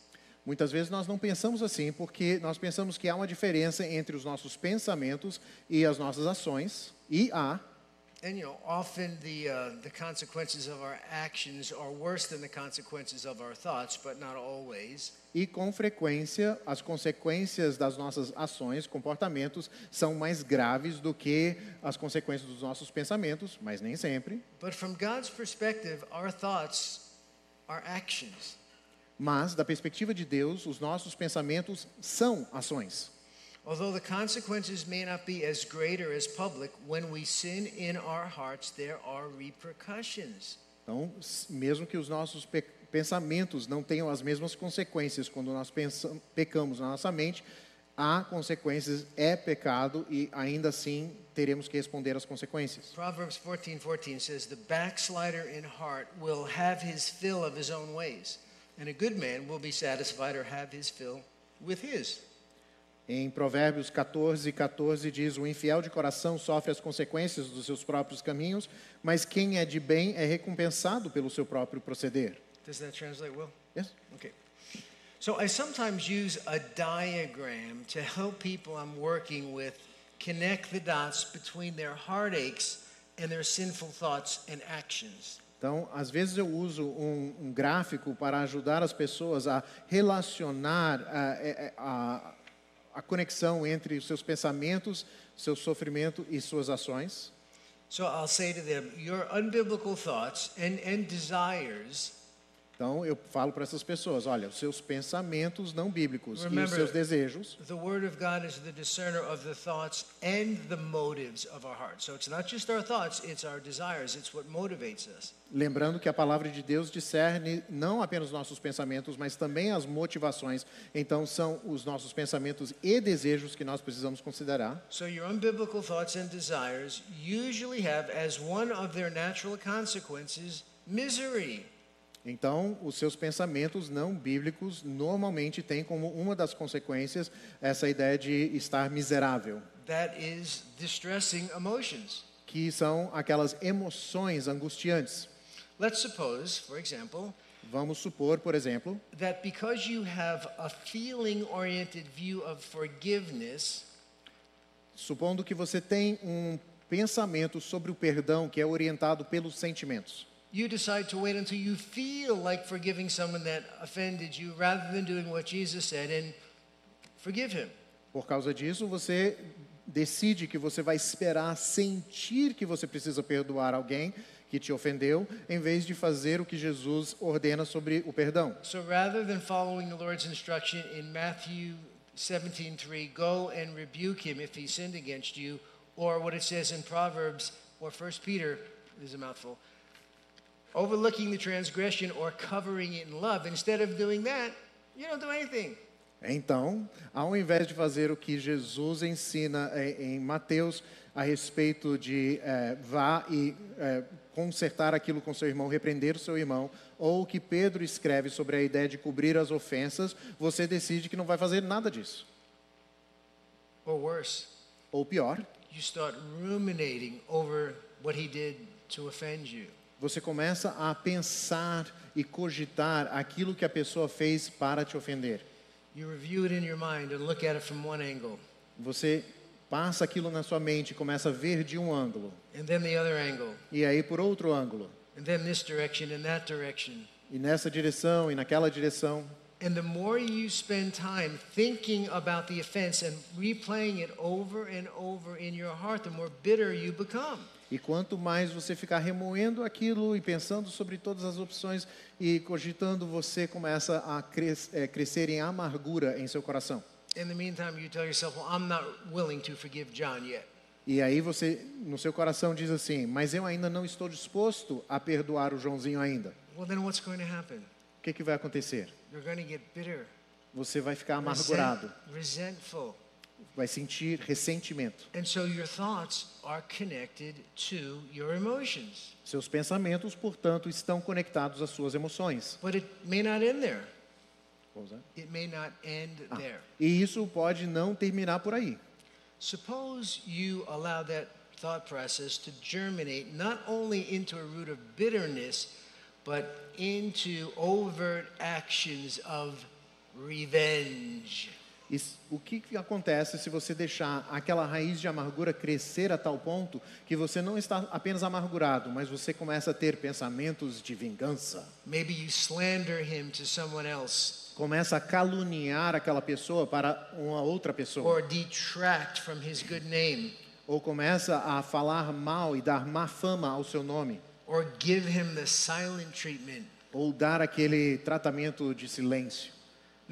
Muitas vezes nós não pensamos assim porque nós pensamos que há uma diferença entre os nossos pensamentos e as nossas ações, e há, And you know, often the, uh, the consequences of our actions are worse than the consequences of our thoughts, but not always. e com frequência as consequências das nossas ações, comportamentos, são mais graves do que as consequências dos nossos pensamentos, mas nem sempre. But from God's perspective, our thoughts are actions. Mas, da perspectiva de Deus, os nossos pensamentos são ações. Although the consequences may not be as great or as public, when we sin in our hearts, there are repercussions. Então, mesmo que os nossos pe- pensamentos não tenham as mesmas consequências quando nós pecamos na nossa mente, há consequências, é pecado e ainda assim teremos que responder às consequências. Proverbs 14 14 says, The backslider in heart will have his fill of his own ways, and a good man will be satisfied or have his fill with his. Em Provérbios 14, 14 diz: O infiel de coração sofre as consequências dos seus próprios caminhos, mas quem é de bem é recompensado pelo seu próprio proceder. Does that translate well? Yes? Okay. So I sometimes use a diagram to help people I'm working with connect the dots between their heartaches and their sinful thoughts and actions. Então, às vezes eu uso um, um gráfico para ajudar as pessoas a relacionar a, a, a conexão entre os seus pensamentos, seu sofrimento e suas ações. So I'll say to them, your unbiblical thoughts and, and desires Então, eu falo para essas pessoas: olha, os seus pensamentos não bíblicos e os Remember- seus desejos. The Word of God is the discerner of the thoughts and the motives of our. So it's not just our thoughts, it's our desires, it's what motivates us. Lembrando que a palavra de Deus discerne não apenas os nossos pensamentos, mas também as motivações. Então, são os nossos pensamentos e desejos que nós precisamos considerar. So your unbiblical thoughts and desires usually have as one of their natural consequences misery. Então, os seus pensamentos não bíblicos normalmente têm como uma das consequências essa ideia de estar miserável, That is distressing emotions. que são aquelas emoções angustiantes. Let's suppose, for example, Vamos supor, por exemplo, that because you have a feeling oriented view of forgiveness, supondo que você tem um pensamento sobre o perdão que é orientado pelos sentimentos. You decide to wait until you feel like forgiving someone that offended you rather than doing what Jesus said and forgive him. Por causa disso, você decide que você vai esperar sentir que você precisa perdoar alguém que te ofendeu, em vez de fazer o que Jesus ordena sobre o perdão. So rather than following the Lord's instruction in Matthew 17:3, "Go and rebuke him if he sinned against you," or what it says in Proverbs or 1 Peter, this is a mouthful, overlooking the transgression or covering it in love. Instead of doing that, you don't do anything. Então, ao invés de fazer o que Jesus ensina eh, em Mateus a respeito de eh, vá e eh, consertar aquilo com seu irmão, repreender o seu irmão, ou o que Pedro escreve sobre a ideia de cobrir as ofensas, você decide que não vai fazer nada disso. Or worse, Ou pior, you start ruminating over what he did to offend you. Você começa a pensar e cogitar aquilo que a pessoa fez para te ofender. You review it in your mind and look at it from one angle, Você passa aquilo na sua mente e começa a ver de um ângulo, and then the other angle, e aí por outro ângulo, and then this direction and that direction. e nessa direção e naquela direção. And the more you spend time thinking about the offense and replaying it over and over in your heart, the more bitter you become. E quanto mais você ficar remoendo aquilo e pensando sobre todas as opções e cogitando, você começa a cres- eh, crescer em amargura em seu coração. Meantime, you yourself, well. E aí você, no seu coração, diz assim: Mas eu ainda não estou disposto a perdoar o Joãozinho ainda. Well? O que, que vai acontecer? Você vai ficar resent- amargurado, resentful. Vai sentir ressentimento. And so your thoughts are connected to your emotions. Seus pensamentos, portanto, estão conectados às suas emoções. But it may not end there. Vamos lá? It may not end Ah, there. E isso pode não terminar por aí. Suppose you allow that thought process to germinate not only into a root of bitterness, but into overt actions of revenge. O que, que acontece se você deixar aquela raiz de amargura crescer a tal ponto que você não está apenas amargurado, mas você começa a ter pensamentos de vingança? Maybe you slander him to someone else Começa a caluniar aquela pessoa para uma outra pessoa. or detract from his good name Ou começa a falar mal e dar má fama ao seu nome. or give him the silent treatment. Ou dar aquele tratamento de silêncio.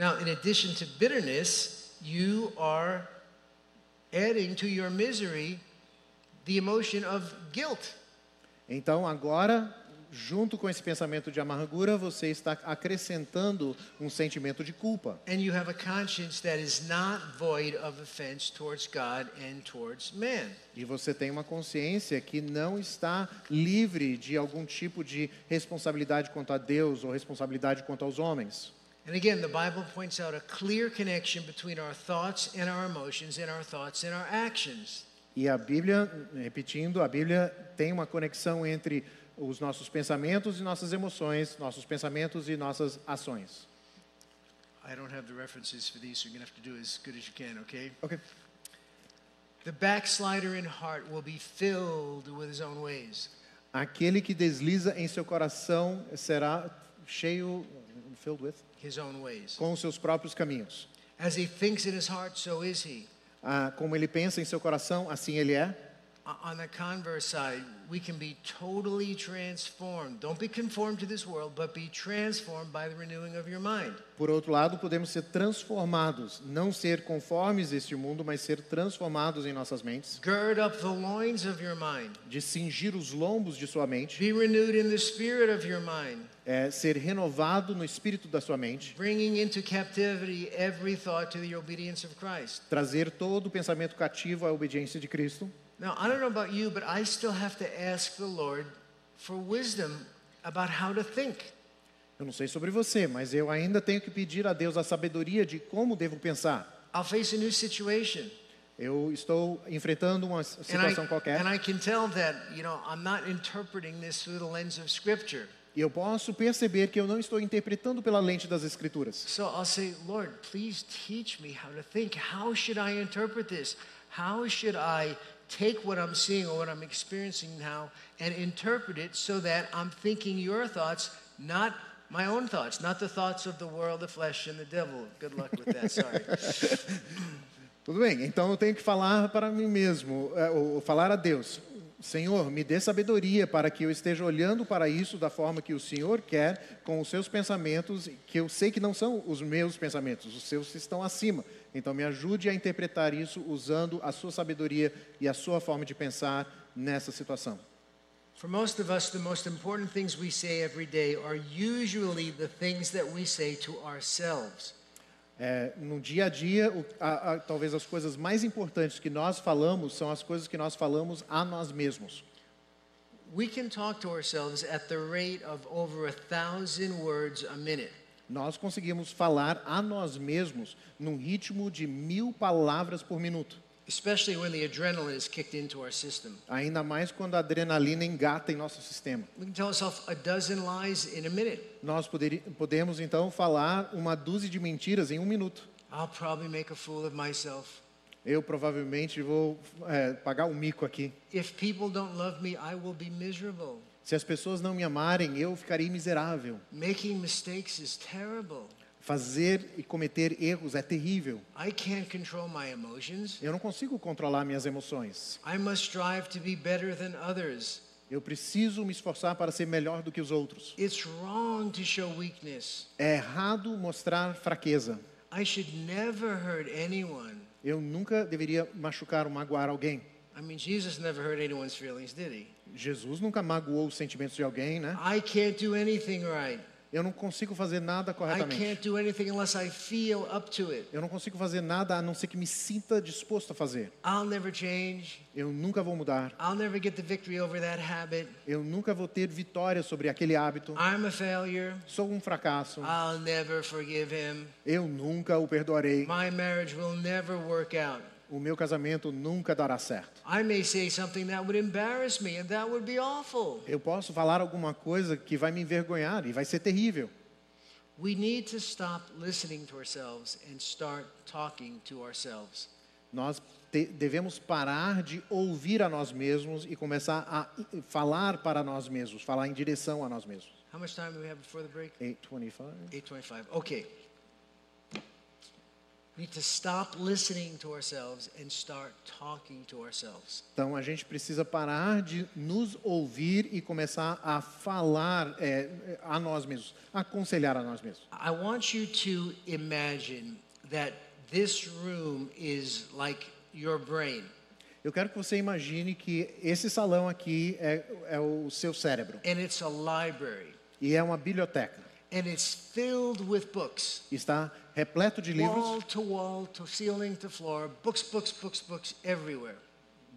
Now, in addition to bitterness, you are adding to your misery the emotion of guilt. Então, agora, junto com esse pensamento de amargura, você está acrescentando um sentimento de culpa. And you have a conscience that is not void of offense towards God and towards man. E você tem uma consciência que não está livre de algum tipo de responsabilidade quanto a Deus ou responsabilidade quanto aos homens. And again, the Bible points out a clear connection between our thoughts and our emotions and our thoughts and our actions. E a Bíblia, repetindo, a Bíblia tem uma conexão entre os nossos pensamentos e nossas emoções, nossos pensamentos e nossas ações. I don't have the references for these, so you're going to have to do as good as you can, okay? Ok. The backslider in heart will be filled with his own ways. Aquele que desliza em seu coração será cheio, filled with, His own ways. Com os seus próprios caminhos. As he thinks in his heart, so is he. Ah, como ele pensa em seu coração, assim ele é. On the converse side, we can be totally transformed. Don't be conformed to this world, but be transformed by the renewing of your mind. Por outro lado, podemos ser transformados, não ser conformes a este mundo, mas ser transformados em nossas mentes, Gird up the loins of your mind. de cingir os lombos de sua mente, Be renewed in the spirit of your mind, é, ser renovado no espírito da sua mente, bringing into captivity every thought to the obedience of Christ. trazer todo o pensamento cativo à obediência de Cristo. Now, I don't know about you, but I still have to ask the Lord for wisdom about how to think. Eu não sei sobre você, mas eu ainda tenho que pedir a Deus a sabedoria de como devo pensar. I'll face a new situation. Eu estou enfrentando uma And situação I, qualquer and I can tell that, you know, I'm not interpreting this through the lens of Scripture. E eu posso perceber que eu não estou interpretando pela lente das Escrituras. So I'll say, Lord, please teach me how to think. How should I interpret this? How should I take what I'm seeing or what I'm experiencing now and interpret it so that I'm thinking your thoughts, not my own thoughts, not the thoughts of the world, the flesh, and the devil. Good luck with that. Sorry. <laughs> Tudo bem, então eu tenho que falar para mim mesmo, é, ou falar a Deus. Senhor, me dê sabedoria para que eu esteja olhando para isso da forma que o Senhor quer, com os seus pensamentos, que eu sei que não são os meus pensamentos, os seus estão acima. Então, me ajude a interpretar isso usando a sua sabedoria e a sua forma de pensar nessa situação. For most of us, the most important things we say every day are usually the things that we say to ourselves. É, no dia a dia, o, a, a, talvez as coisas mais importantes que nós falamos são as coisas que nós falamos a nós mesmos. We can talk to ourselves at the rate of over a thousand words a minute. Nós conseguimos falar a nós mesmos num ritmo de mil palavras por minuto. Especially when the adrenaline is kicked into our system. Ainda mais quando a adrenalina engata em nosso sistema. We can tell ourselves a dozen lies in a minute. Nós podemos então falar uma dúzia de mentiras em um minuto. I'll probably make a fool of myself. Eu provavelmente vou é, pagar um mico aqui. If people don't love me, I will be miserable. Se as pessoas não me amarem, eu ficarei miserável. Making mistakes is terrible. Fazer e cometer erros é terrível. I can't control my emotions. Eu não consigo controlar minhas emoções. I must strive to be better than others. Eu preciso me esforçar para ser melhor do que os outros. It's wrong to show weakness. É errado mostrar fraqueza. I should never hurt anyone. Eu nunca deveria machucar ou magoar alguém. I mean, Jesus never hurt anyone's feelings, did he? Jesus nunca magoou os sentimentos de alguém, né? I can't do anything right. Eu não consigo fazer nada I corretamente. can't do anything unless I feel up to it. Eu não consigo fazer nada a não ser que me sinta disposto a fazer. I'll never change. Eu nunca vou mudar. I'll never get the victory over that habit. Eu nunca vou ter vitória sobre aquele hábito. I'm a failure. Sou um fracasso. I'll never forgive him. Eu nunca o perdoarei. My marriage will never work out. O meu casamento nunca dará certo. I may say something that would embarrass me, and that would be awful. Eu posso falar alguma coisa que vai me envergonhar e vai ser terrível. We need to stop listening to ourselves and start talking to ourselves. Nós devemos parar de ouvir a nós mesmos e começar a falar para nós mesmos, falar em direção a nós mesmos. How much time do we have before the break? 825. 8:25. Okay. We need to stop listening to ourselves and start talking to ourselves. Então a gente precisa parar de nos ouvir e começar a falar é, a nós mesmos, aconselhar a nós mesmos. I want you to imagine that this room is like your brain. Eu quero que você imagine que esse salão aqui é, é o seu cérebro and it's a library e é uma biblioteca. and it's filled with books Está repleto de livros wall to wall to ceiling to floor books books books books everywhere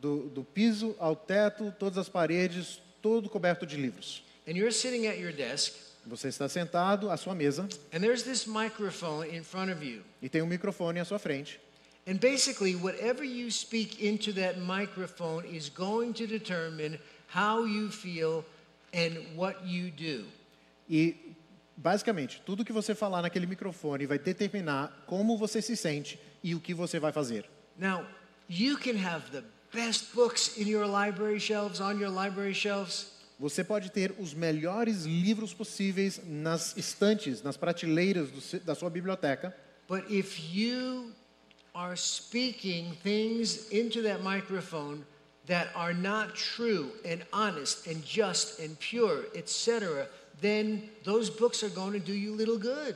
do, do piso ao teto, todas as paredes, todo coberto de livros. and you're sitting at your desk Você está sentado à sua mesa and there's this microphone in front of you e tem um microfone à sua frente. and basically whatever you speak into that microphone is going to determine how you feel and what you do E basicamente, tudo que você falar naquele microfone vai determinar como você se sente e o que você vai fazer. now you can have the best books in your library shelves on your library shelves Você pode ter os melhores livros possíveis nas estantes, nas prateleiras do da sua biblioteca, But if you are speaking things into that microphone that are not true and honest and just and pure, etc., then those books are going to do you little good.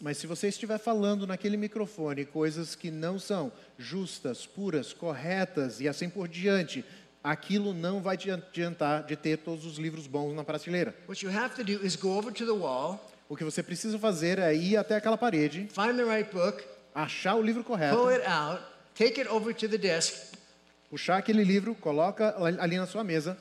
mas se você estiver falando naquele microfone coisas que não são justas, puras, corretas e assim por diante, aquilo não vai te adiantar de ter todos os livros bons na prateleira. What you have to do is go over to the wall, O que você precisa fazer é ir até aquela parede, find the right book, achar o livro correto, pull it out, take it over to the desk, puxar aquele livro, coloca ali na sua mesa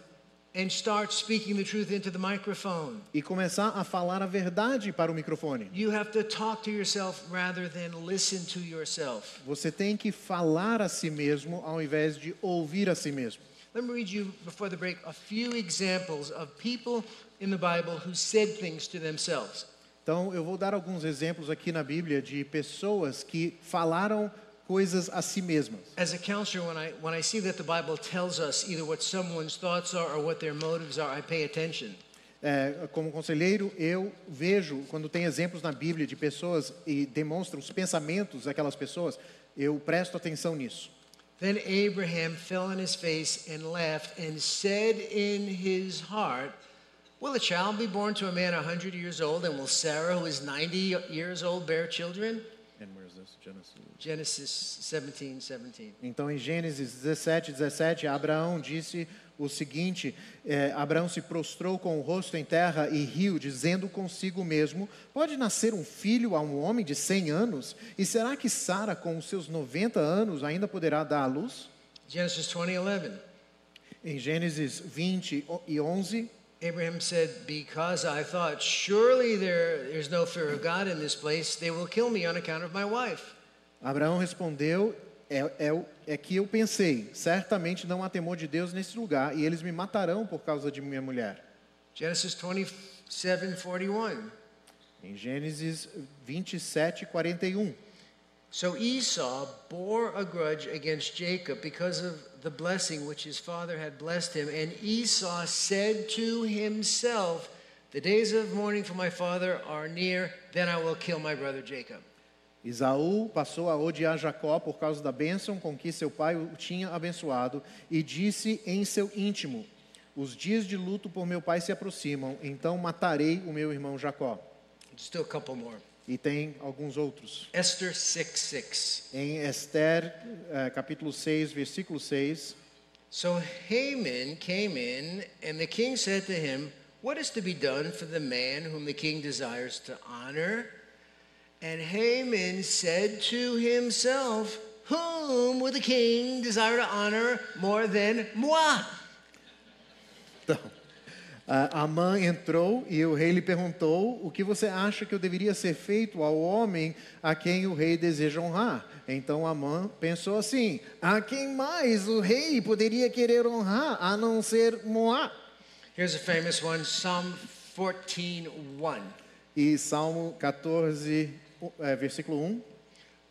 and start speaking the truth into the microphone. e começar a falar a verdade para o microfone. You have to talk to yourself rather than listen to yourself. Você tem que falar a si mesmo ao invés de ouvir a si mesmo. Let me read you before the break a few examples of people in the Bible who said things to themselves. Então, eu vou dar alguns exemplos aqui na Bíblia de pessoas que falaram coisas a si mesmas. As a counselor, when I, when I see that the Bible tells us either what someone's thoughts are or what their motives are, I pay attention. É, como conselheiro, eu vejo quando tem exemplos na Bíblia de pessoas e demonstram os pensamentos daquelas pessoas, eu presto atenção nisso. Then Abraham fell on his face and laughed and said in his heart, Will a child be born to a man a hundred years old, and will Sarah, who is ninety years old, bear children? This? Genesis. Genesis 17, 17. Então, em Gênesis 17, 17, Abraão disse o seguinte: é, Abraão se prostrou com o rosto em terra e riu, dizendo consigo mesmo: Pode nascer um filho a um homem de 100 anos? E será que Sara, com os seus 90 anos, ainda poderá dar à luz? Genesis 20, 11. Em Gênesis 20 e 11, Abraham said, Because I thought, surely there, there's no fear of God in this place, they will kill me on account of my wife. Abraão respondeu: é, é, é que eu pensei, certamente não há temor de Deus nesse lugar, e eles me matarão por causa de minha mulher. Genesis 27, 41. Em Gênesis 27, 41. So Esau bore a grudge against Jacob because of the blessing which his father had blessed him. And Esau said to himself, The days of mourning for my father are near, then I will kill my brother Jacob. Isaú passou a odiar Jacó por causa da bênção com que seu pai o tinha abençoado e disse em seu íntimo: Os dias de luto por meu pai se aproximam, então matarei o meu irmão Jacó. Still a couple more. E tem alguns outros. Esther 6 6. Em Esther, eh, capítulo 6, versículo 6. So Haman came in, and the king said to him, What is to be done for the man whom the king desires to honor? And Haman said to himself, Whom would the king desire to honor more than moi? A Amã entrou e o rei lhe perguntou: O que você acha que eu deveria ser feito ao homem a quem o rei deseja honrar? Então Amã pensou assim: A quem mais o rei poderia querer honrar a não ser Moá? Here's a famous one Psalm 14 1. E Salmo 14, eh, versículo 1.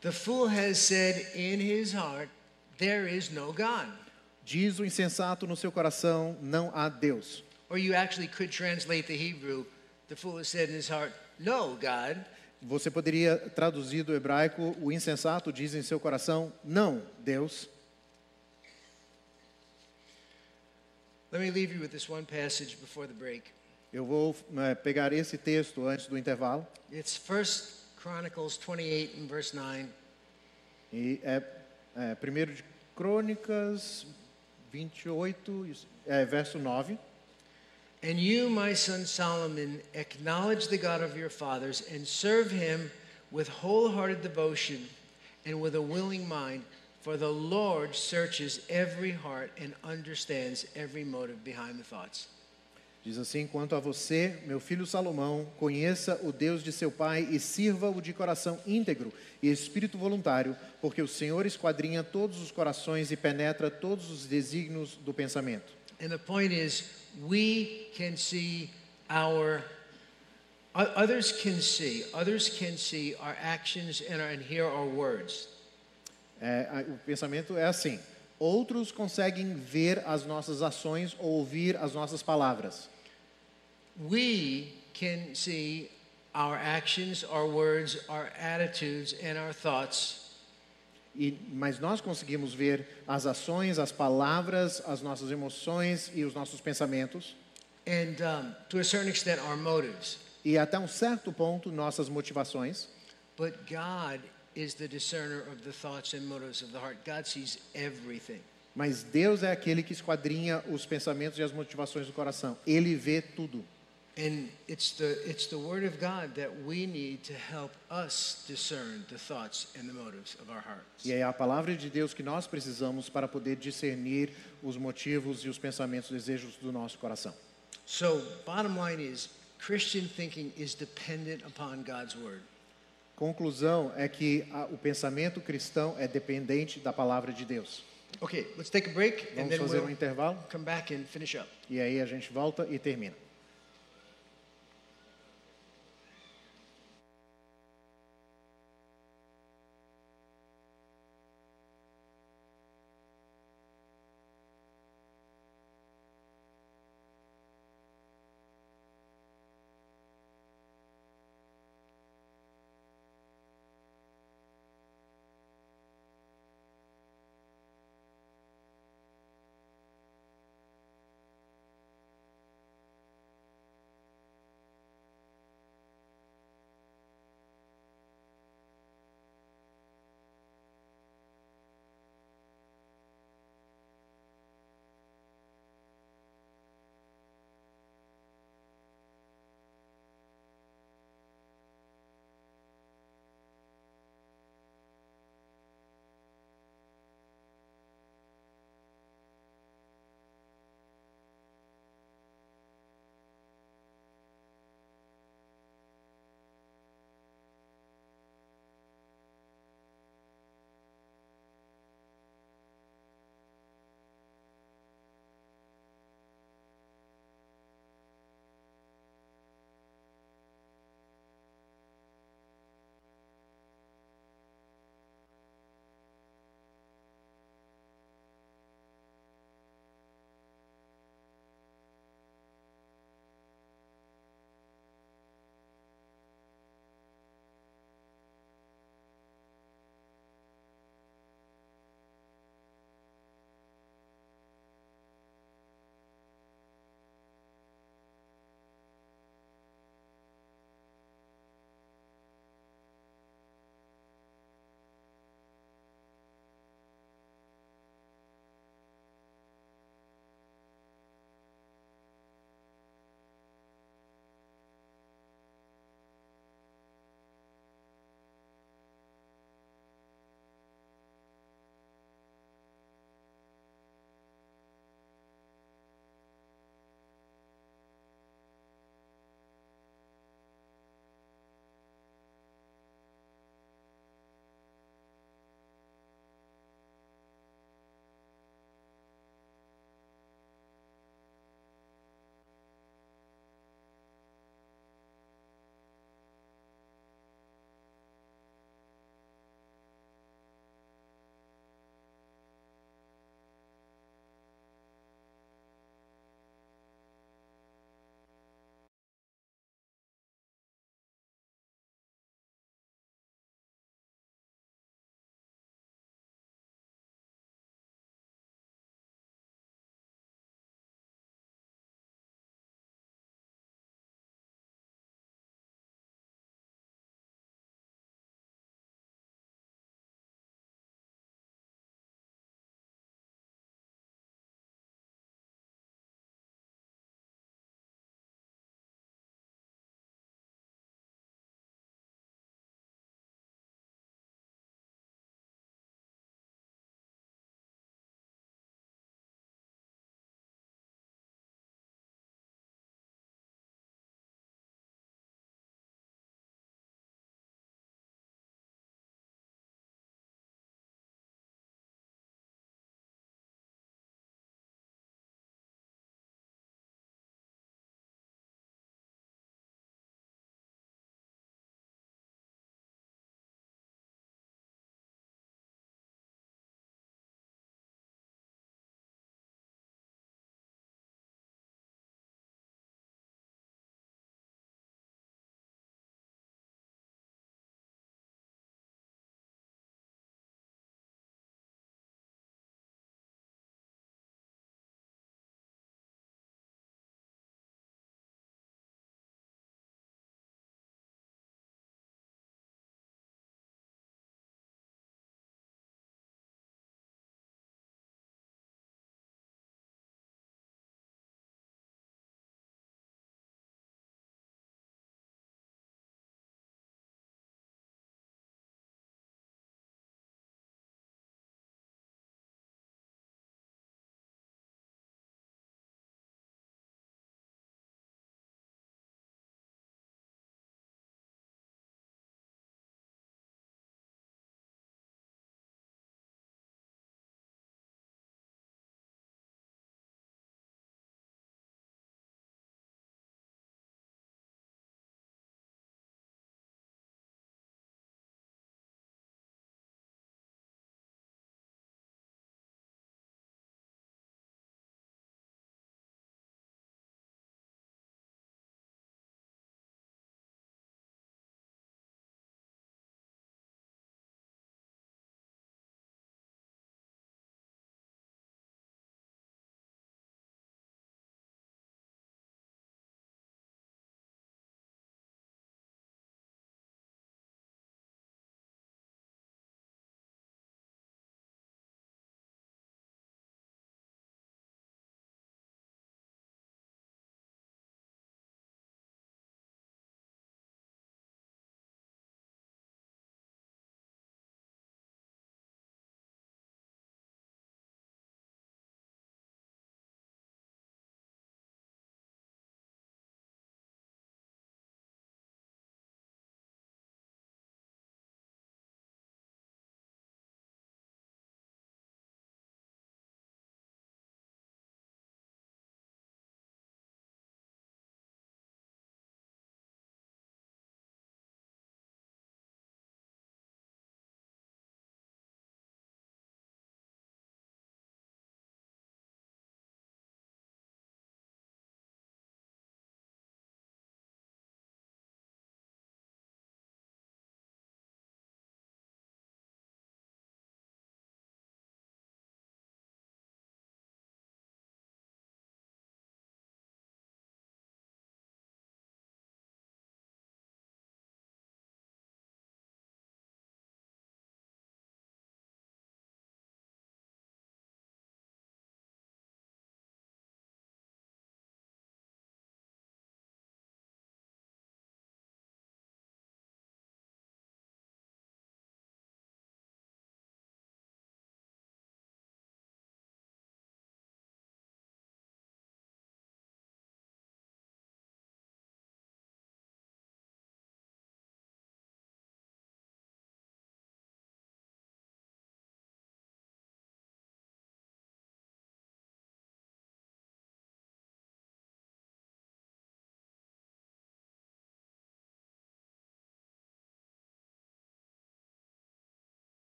The fool has said in his heart, There is no God. Diz o insensato no seu coração: Não há Deus. Or you actually could translate the Hebrew, the fool has said in his heart, No God. Você poderia traduzir do hebraico: O insensato diz em seu coração: Não, Deus. Let me leave you with this one passage before the break. Eu vou eh, pegar esse texto antes do intervalo. It's 1 Chronicles 28 and verse 9. E é, é 1 de Crônicas 28, isso, é, verso 9. And you, my son Solomon, acknowledge the God of your fathers and serve him with wholehearted devotion and with a willing mind, for the Lord searches every heart and understands every motive behind the thoughts. Diz assim: Quanto a você, meu filho Salomão, conheça o Deus de seu pai e sirva-o de coração íntegro e espírito voluntário, porque o Senhor esquadrinha todos os corações e penetra todos os desígnios do pensamento. And the point is, we can see our, others can see, others can see our actions and, our, and hear our words. É, o pensamento é assim: outros conseguem ver as nossas ações ou ouvir as nossas palavras. We can see our actions, our words, our attitudes, and our thoughts. E, mas nós conseguimos ver as ações, as palavras, as nossas emoções e os nossos pensamentos. And um, to a certain extent, our motives. E até um certo ponto, nossas motivações. But God is the discerner of the thoughts and motives of the heart. God sees everything. Mas Deus é aquele que esquadrinha os pensamentos e as motivações do coração. Ele vê tudo. And it's the, it's the Word of God that we need to help us discern the thoughts and the motives of our hearts. E é a palavra de Deus que nós precisamos para poder discernir os motivos e os pensamentos desejos do nosso coração. So, bottom line is Christian thinking is dependent upon God's Word. Conclusão é que a- o pensamento cristão é dependente da palavra de Deus. Okay, let's take a break and Vamos then fazer um we'll intervalo come back and finish up. e aí a gente volta e termina.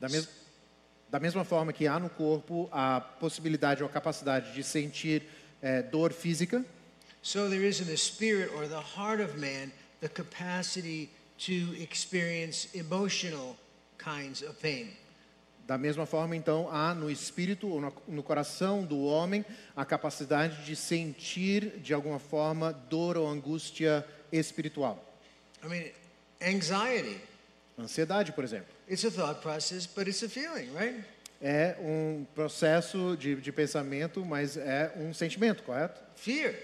Da, mes da mesma forma que há no corpo a possibilidade ou a capacidade de sentir eh, dor física, so there is in the spirit or the heart of man the capacity to experience emotional kinds of pain. Da mesma forma, então, há no espírito ou no, no coração do homem a capacidade de sentir, de alguma forma, dor ou angústia espiritual. I mean, anxiety, Ansiedade, por exemplo, it's a thought process, but it's a feeling, right? é um processo de, de pensamento, mas é um sentimento, correto? Fear,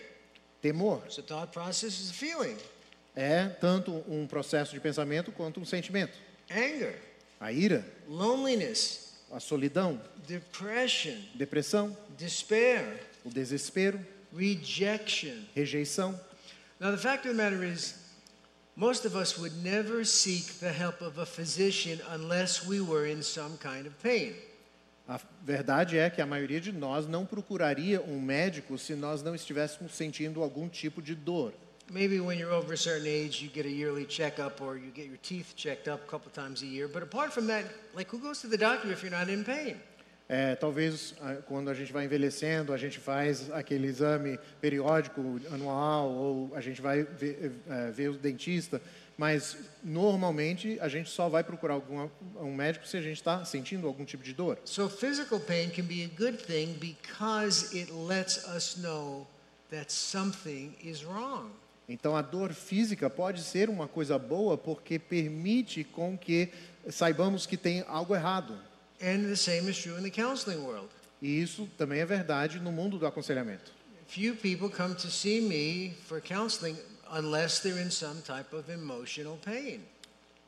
Temor it's a thought process, it's a feeling. é tanto um processo de pensamento quanto um sentimento. Anger, A ira, loneliness, a solidão, depression, depressão, despair, o desespero, rejection. rejeição. Now, the fact of the matter is, most of us would never seek the help of a physician unless we were in some kind of pain. A verdade é que a maioria de nós não procuraria um médico se nós não estivéssemos sentindo algum tipo de dor. Maybe when you're over a certain age, you get a yearly checkup or you get your teeth checked up a couple times a year. But apart from that, like who goes to the doctor if you're not in pain? É, talvez ah, quando a gente vai envelhecendo, a gente faz aquele exame periódico anual ou a gente vai ver, eh, ver o dentista, mas normalmente a gente só vai procurar algum, um médico se a gente está sentindo algum tipo de dor. So physical pain can be a good thing because it lets us know that something is wrong. Então a dor física pode ser uma coisa boa porque permite com que saibamos que tem algo errado. And the same is true in the counseling world. E isso também é verdade no mundo do aconselhamento. Few people come to see me for counseling unless they're in some type of emotional pain.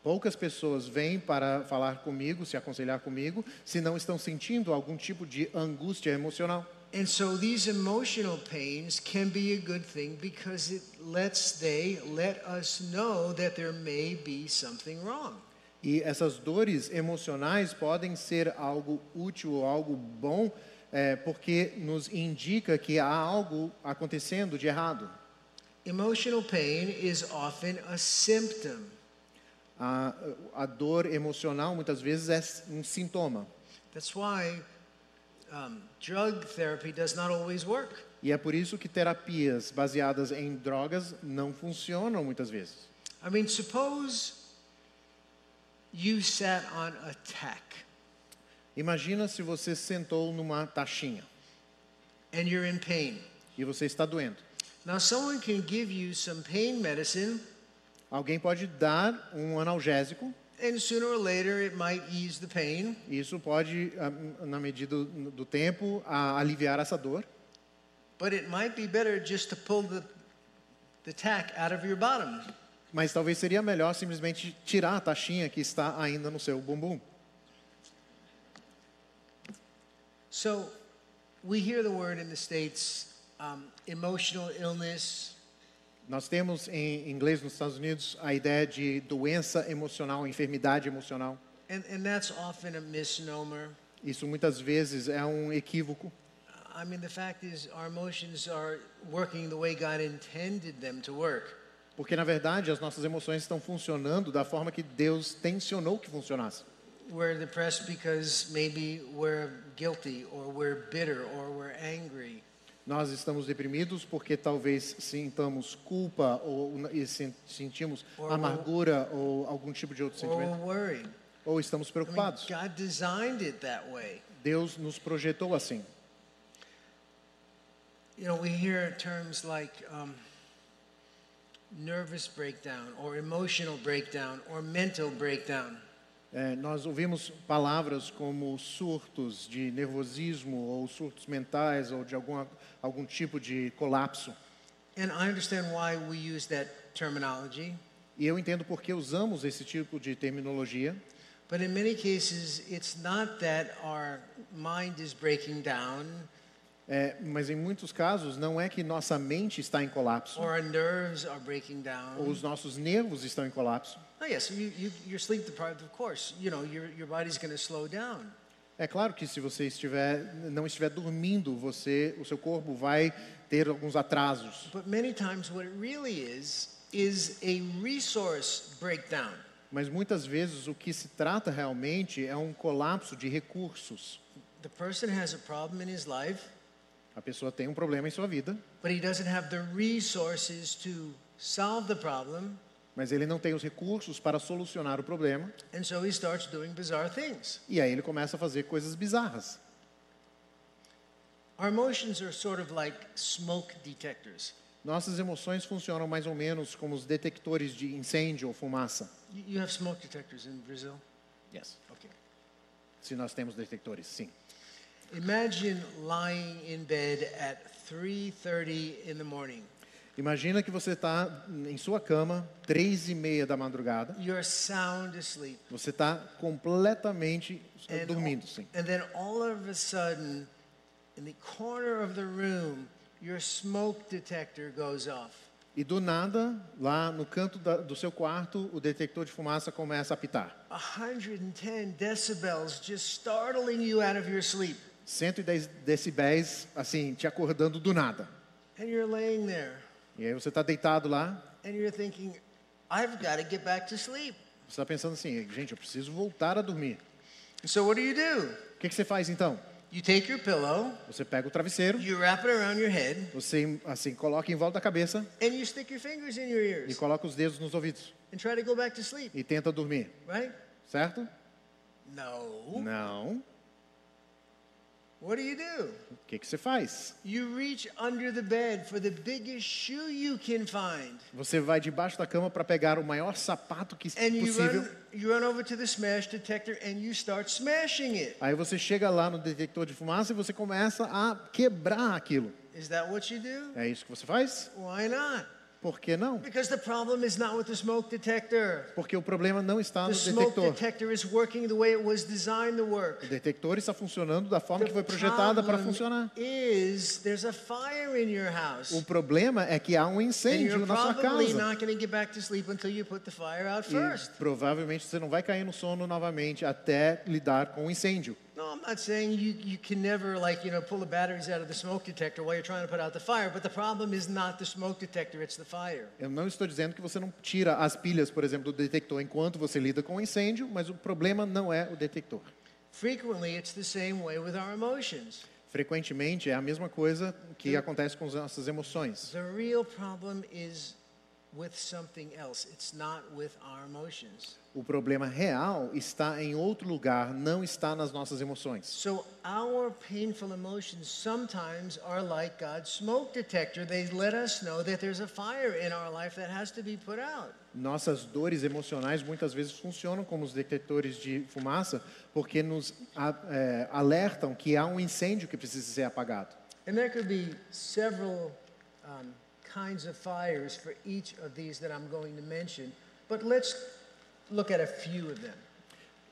Poucas pessoas vêm para falar comigo, se aconselhar comigo, se não estão sentindo algum tipo de angústia emocional. And so these emotional pains can be a good thing because it lets they let us know that there may be something wrong. E essas dores emocionais podem ser algo útil ou algo bom, é, porque nos indica que há algo acontecendo de errado. Emotional pain is often a symptom. A, a dor emocional muitas vezes é um sintoma. That's why um, drug therapy does not always work. E é por isso que terapias baseadas em drogas não funcionam muitas vezes. I mean, suppose you sat on a tack Imagina se você sentou numa taxinha and you're in pain. e você está doendo. Now, someone can give you some pain medicine, Alguém pode dar um analgésico, and sooner or later it might ease the pain. isso pode, ah, na medida do tempo, aliviar essa dor. But it might be better just to pull the, the tack out of your bottom. Mas talvez seria melhor simplesmente tirar a taxinha que está ainda no seu bumbum. So we hear the word in the States um, emotional illness, Nós temos em inglês nos Estados Unidos a ideia de doença emocional, enfermidade emocional. and, and that's often a misnomer. Isso muitas vezes é um equívoco. I mean, the fact is, our emotions are working the way God intended them to work. Porque, na verdade, as nossas emoções estão funcionando da forma que Deus tensionou que funcionasse. We're depressed because maybe we're guilty or we're bitter or we're angry. Nós estamos deprimidos porque talvez sintamos culpa ou sen- sentimos Or- amargura ou algum tipo de outro sentimento. Ou estamos I mean, preocupados. God designed it that way. Deus nos projetou assim. You know, we hear terms like um, nervous breakdown or emotional breakdown or mental breakdown. É, nós ouvimos palavras como surtos de nervosismo ou surtos mentais ou de alguma, algum tipo de colapso. And I understand why we use that terminology, E eu entendo por que usamos esse tipo de terminologia, but in many cases, it's not that our mind is breaking down é, mas em muitos casos não é que nossa mente está em colapso or our nerves are breaking ou down. os nossos nervos estão em colapso. Oh, yes, you, you, you're sleep deprived, of course. You know, your, your body's going to slow down. É claro que se você estiver não estiver dormindo, você o seu corpo vai ter alguns atrasos. But many times, what it really is, is a resource breakdown. Mas muitas vezes o que se trata realmente é um colapso de recursos. The person has a problem in his life, A pessoa tem um problema em sua vida, but he doesn't have the resources to solve the problem, mas ele não tem os recursos para solucionar o problema, and so he starts doing bizarre things. e aí ele começa a fazer coisas bizarras. Our emotions are sort of like smoke detectors. Nossas emoções funcionam mais ou menos como os detectores de incêndio ou fumaça. You you have smoke detectors in Brazil? Yes. Okay. Se nós temos detectores, sim. Imagine lying in bed at 3:30 in the morning. Imagina que você está em sua cama, três e meia da madrugada, You're sound asleep. você está completamente And, dormindo, sim. and then all of a sudden, in the corner of the room, your smoke detector goes off. E do nada, lá no canto da- do seu quarto, o detector de fumaça começa a apitar. 110 decibels just startling you out of your sleep. 110 decibéis, assim, te acordando do nada. And you're laying there E aí você está deitado lá, and you're thinking, I've got to get back to sleep. você está pensando assim, gente, eu preciso voltar a dormir. So what do you do? O que, que você faz então? You take your pillow, Você pega o travesseiro, you wrap it around your head, você assim coloca em volta da cabeça and you stick your fingers in your e ears coloca os dedos nos ouvidos and try to go back to sleep, e tenta dormir, right? certo? No. Não. What do you do? O que, que você faz? You reach under the bed for the biggest shoe you can find. Você vai debaixo da cama para pegar o maior sapato que And you possível. run, you run over to the smash detector and you start smashing it. Aí você chega lá no detector de fumaça e você começa a quebrar aquilo. Is that what you do? É isso que você faz? Why not? Por que não? Because the problem is not with the smoke detector. Porque o problema não está no The smoke detector. detector is working the way it was designed to work. O detector está funcionando da forma The que foi projetada para funcionar. is there's a fire in your house. O problema é que há um incêndio na sua casa. E provavelmente você não vai cair no sono novamente até lidar com o incêndio. No, I'm not saying you, you can never like, you know, pull the batteries out of the smoke detector while you're trying to put out the fire, but the problem is not the smoke detector, it's the fire. Eu não estou dizendo que você não tira as pilhas, por exemplo, do detector enquanto você lida com o incêndio, mas o problema não é o detector. Frequently, it's the same way with our emotions. Frequentemente é a mesma coisa que acontece com as nossas emoções. The real problem is with something else. It's not with our emotions. O problema real está em outro lugar, não está nas nossas emoções. So our painful emotions sometimes are like God's smoke detector. They let us know that there's a fire in our life that has to be put out. Nossas dores emocionais muitas vezes funcionam como os detectores de fumaça, porque nos é, alertam que há um incêndio que precisa ser apagado. And there could be several um, kinds of fires for each of these that I'm going to mention, but let's look at a few of them.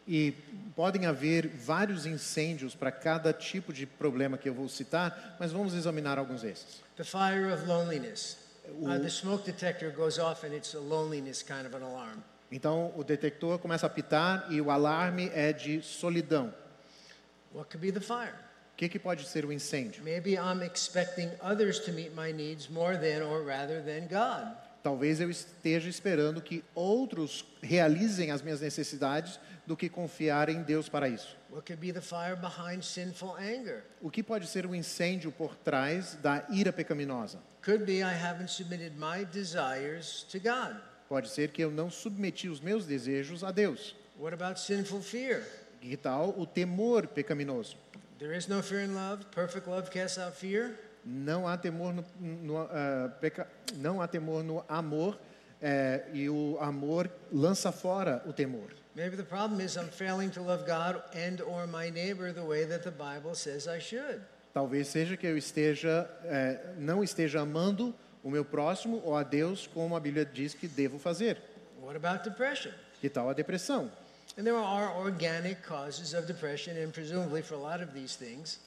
E podem haver vários incêndios para cada tipo de problema que eu vou citar, mas vamos examinar alguns desses. The fire of loneliness. Uh, the smoke detector goes off and it's a loneliness kind of an alarm. Então, o detector começa a apitar e o alarme é de solidão. What could be the fire? O que, que pode ser o incêndio? Maybe I'm expecting others to meet my needs more than or rather than God. Talvez eu esteja esperando que outros realizem as minhas necessidades do que confiar em Deus para isso. What could be the fire behind sinful anger? O que pode ser o incêndio por trás da ira pecaminosa? Could be I haven't submitted my desires to God. Pode ser que eu não submeti os meus desejos a Deus. What about sinful fear? Que tal o temor pecaminoso? There is no fear in love. Perfect love casts out fear. Não há temor no, no, ah, peca- não há temor no amor eh, e o amor lança fora o temor. Maybe the problem is I'm failing to love God and or my neighbor the way that the Bible says I should. Talvez seja que eu esteja eh, não esteja amando o meu próximo ou a Deus como a Bíblia diz que devo fazer. What about depression? Que tal a depressão? And there are organic causes of depression, and presumably for a lot of these things.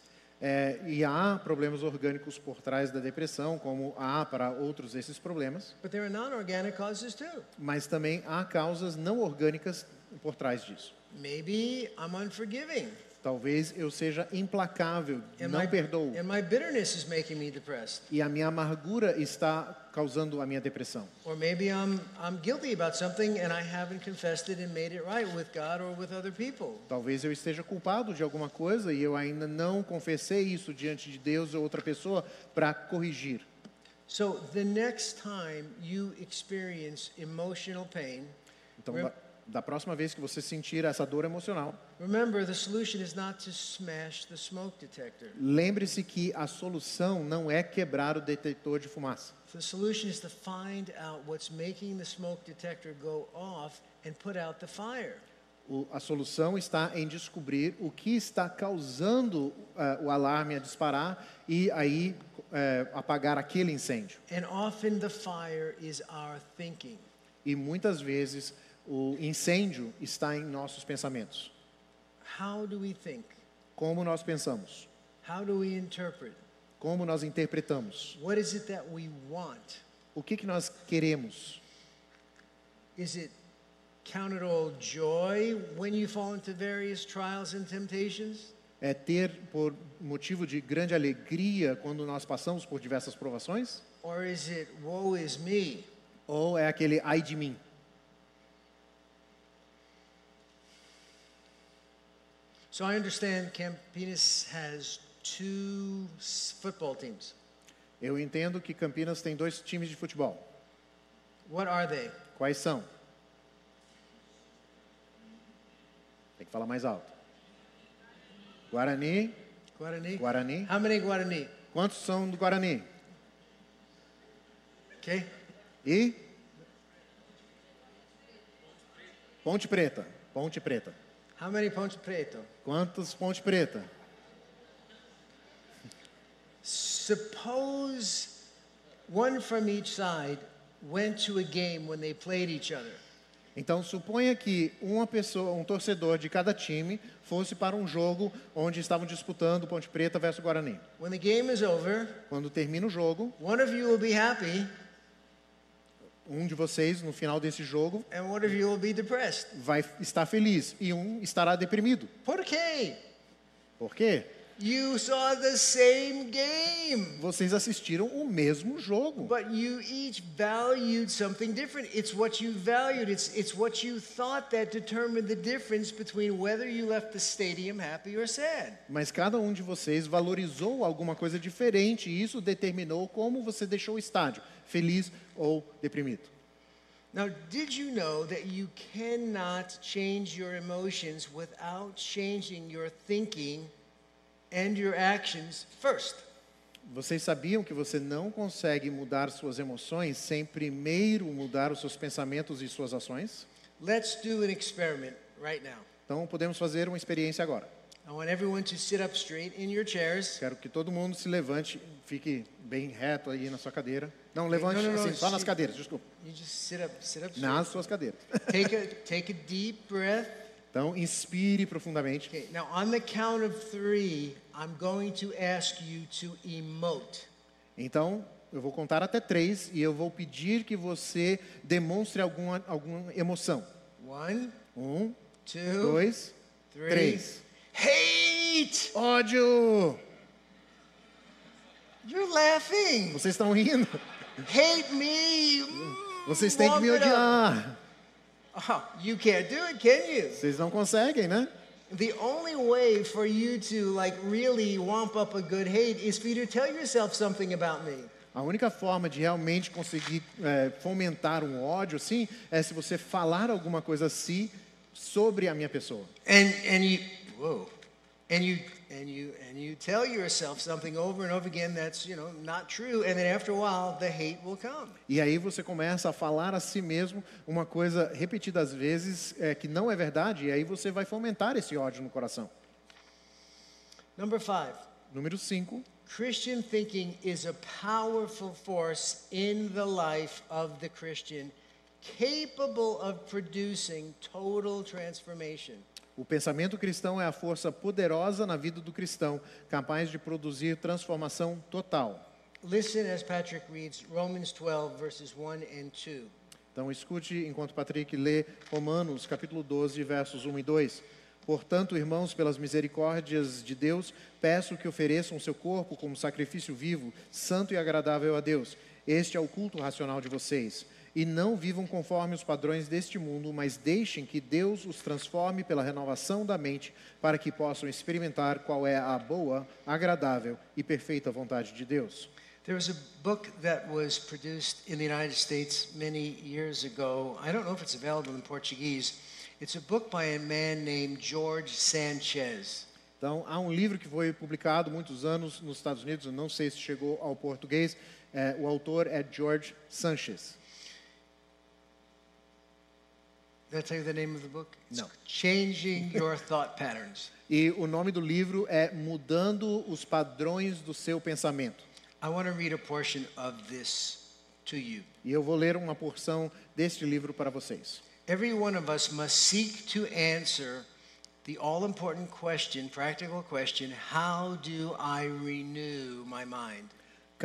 Eh, e há problemas orgânicos por trás da depressão, como há para outros desses problemas, But there are non-organic causes too. mas também há causas não orgânicas por trás disso. Talvez eu seja implacável, And não my, perdoo. and my bitterness is making me depressed. E a minha amargura está causando a minha depressão. Or maybe I'm, I'm guilty about something and I haven't confessed it and made it right with God or with other people. Talvez eu esteja culpado de alguma coisa e eu ainda não confessei isso diante de Deus ou outra pessoa para corrigir. So the next time you experience emotional pain, Então, da, próxima vez que você sentir essa dor emocional, lembre-se que a solução não é quebrar o detector de fumaça. The solution is to find out what's making the smoke detector go off and put out the fire. O- a solução está em descobrir o que está causando eh, o alarme a disparar e aí eh, apagar aquele incêndio. And often the fire is our thinking. E muitas vezes o incêndio está em nossos pensamentos. How do we think? Como nós pensamos, How do we interpret? como nós interpretamos, What is it that we want? o que, que nós queremos. Is it count it all joy when you fall into various trials and temptations? É ter por motivo de grande alegria quando nós passamos por diversas provações? Or is it woe is me? Ou é aquele ai de mim? So I understand Campinas has two football teams. Eu entendo que Campinas tem dois times de futebol. What are they? Quais são? Tem que falar mais alto. Guarani. Guarani? Guarani. How many Guarani? Quantos são do Guarani? Okay. E? Ponte Preta. Ponte Preta. How many Ponte Preto? Quantos Ponte Preta? Suppose one from each side went to a game when they played each other. Então suponha que uma pessoa, um torcedor de cada time fosse para um jogo onde estavam disputando Ponte Preta versus Guarani. When the game is over, Quando termina o jogo, one of you will be happy um de vocês no final desse jogo vai estar feliz e um estará deprimido. Por quê? Por quê? You saw the same game, Vocês assistiram o mesmo jogo, but you each valued something different. It's what you valued. It's it's what you thought that determined the difference between whether you left the stadium happy or sad. mas cada um de vocês valorizou alguma coisa diferente e isso determinou como você deixou o estádio, feliz ou deprimido. Now, did you know that you cannot change your emotions without changing your thinking and your actions first? Vocês sabiam que você não consegue mudar suas emoções sem primeiro mudar os seus pensamentos e suas ações? Let's do an experiment right now. Então podemos fazer uma experiência agora. I want everyone to sit up straight in your chairs. Quero que todo mundo se levante, fique bem reto aí na sua cadeira. Não, levante não, não, assim, não, só nas cadeiras, desculpa. You just sit up, sit up. Nas suas cadeiras. Take a take a deep breath. Então inspire profundamente. Okay, now on the count of three, I'm going to ask you to emote. Então eu vou contar até três e eu vou pedir que você demonstre alguma, alguma emoção. One, Um, two, dois, three. três. Hate! Ódio! You're laughing. Vocês estão rindo? Hate me. Vocês têm que me odiar. Oh, you can't do it, can you? Vocês não conseguem, né? The only way for you to like really wamp up a good hate is for you to tell yourself something about me. A única forma de realmente conseguir é, fomentar um ódio, assim, é se você falar alguma coisa assim sobre a minha pessoa. And and you whoa. And you and you and you tell yourself something over and over again that's, you know, not true and then after a while the hate will come. E aí você começa a falar a si mesmo uma coisa repetidas vezes é, que não é verdade, e aí você vai fomentar esse ódio no coração. Number 5. Número 5. Christian thinking is a powerful force in the life of the Christian, capable of producing total transformation. O pensamento cristão é a força poderosa na vida do cristão, capaz de produzir transformação total. Listen as Patrick reads Romans 12, verses 1 and 2. Então escute enquanto Patrick lê Romanos capítulo 12, versos 1 e 2. Portanto, irmãos, pelas misericórdias de Deus, peço que ofereçam o seu corpo como sacrifício vivo, santo e agradável a Deus. Este é o culto racional de vocês. E não vivam conforme os padrões deste mundo, mas deixem que Deus os transforme pela renovação da mente, para que possam experimentar qual é a boa, agradável e perfeita vontade de Deus. There was a book that was produced in the United States many years ago. I don't know if it's available in Portuguese. It's a book by a man named George Sanchez. Então, há um livro que foi publicado muitos anos nos Estados Unidos, não sei se chegou ao português. É, o autor é George Sanchez. Did I tell you the name of the book? No. Changing Your Thought Patterns. E o nome do livro é Mudando os Padrões do Seu Pensamento. I want to read a portion of this to you. E eu vou ler uma porção deste livro para vocês. Every one of us must seek to answer the all important question, practical question how do I renew my mind?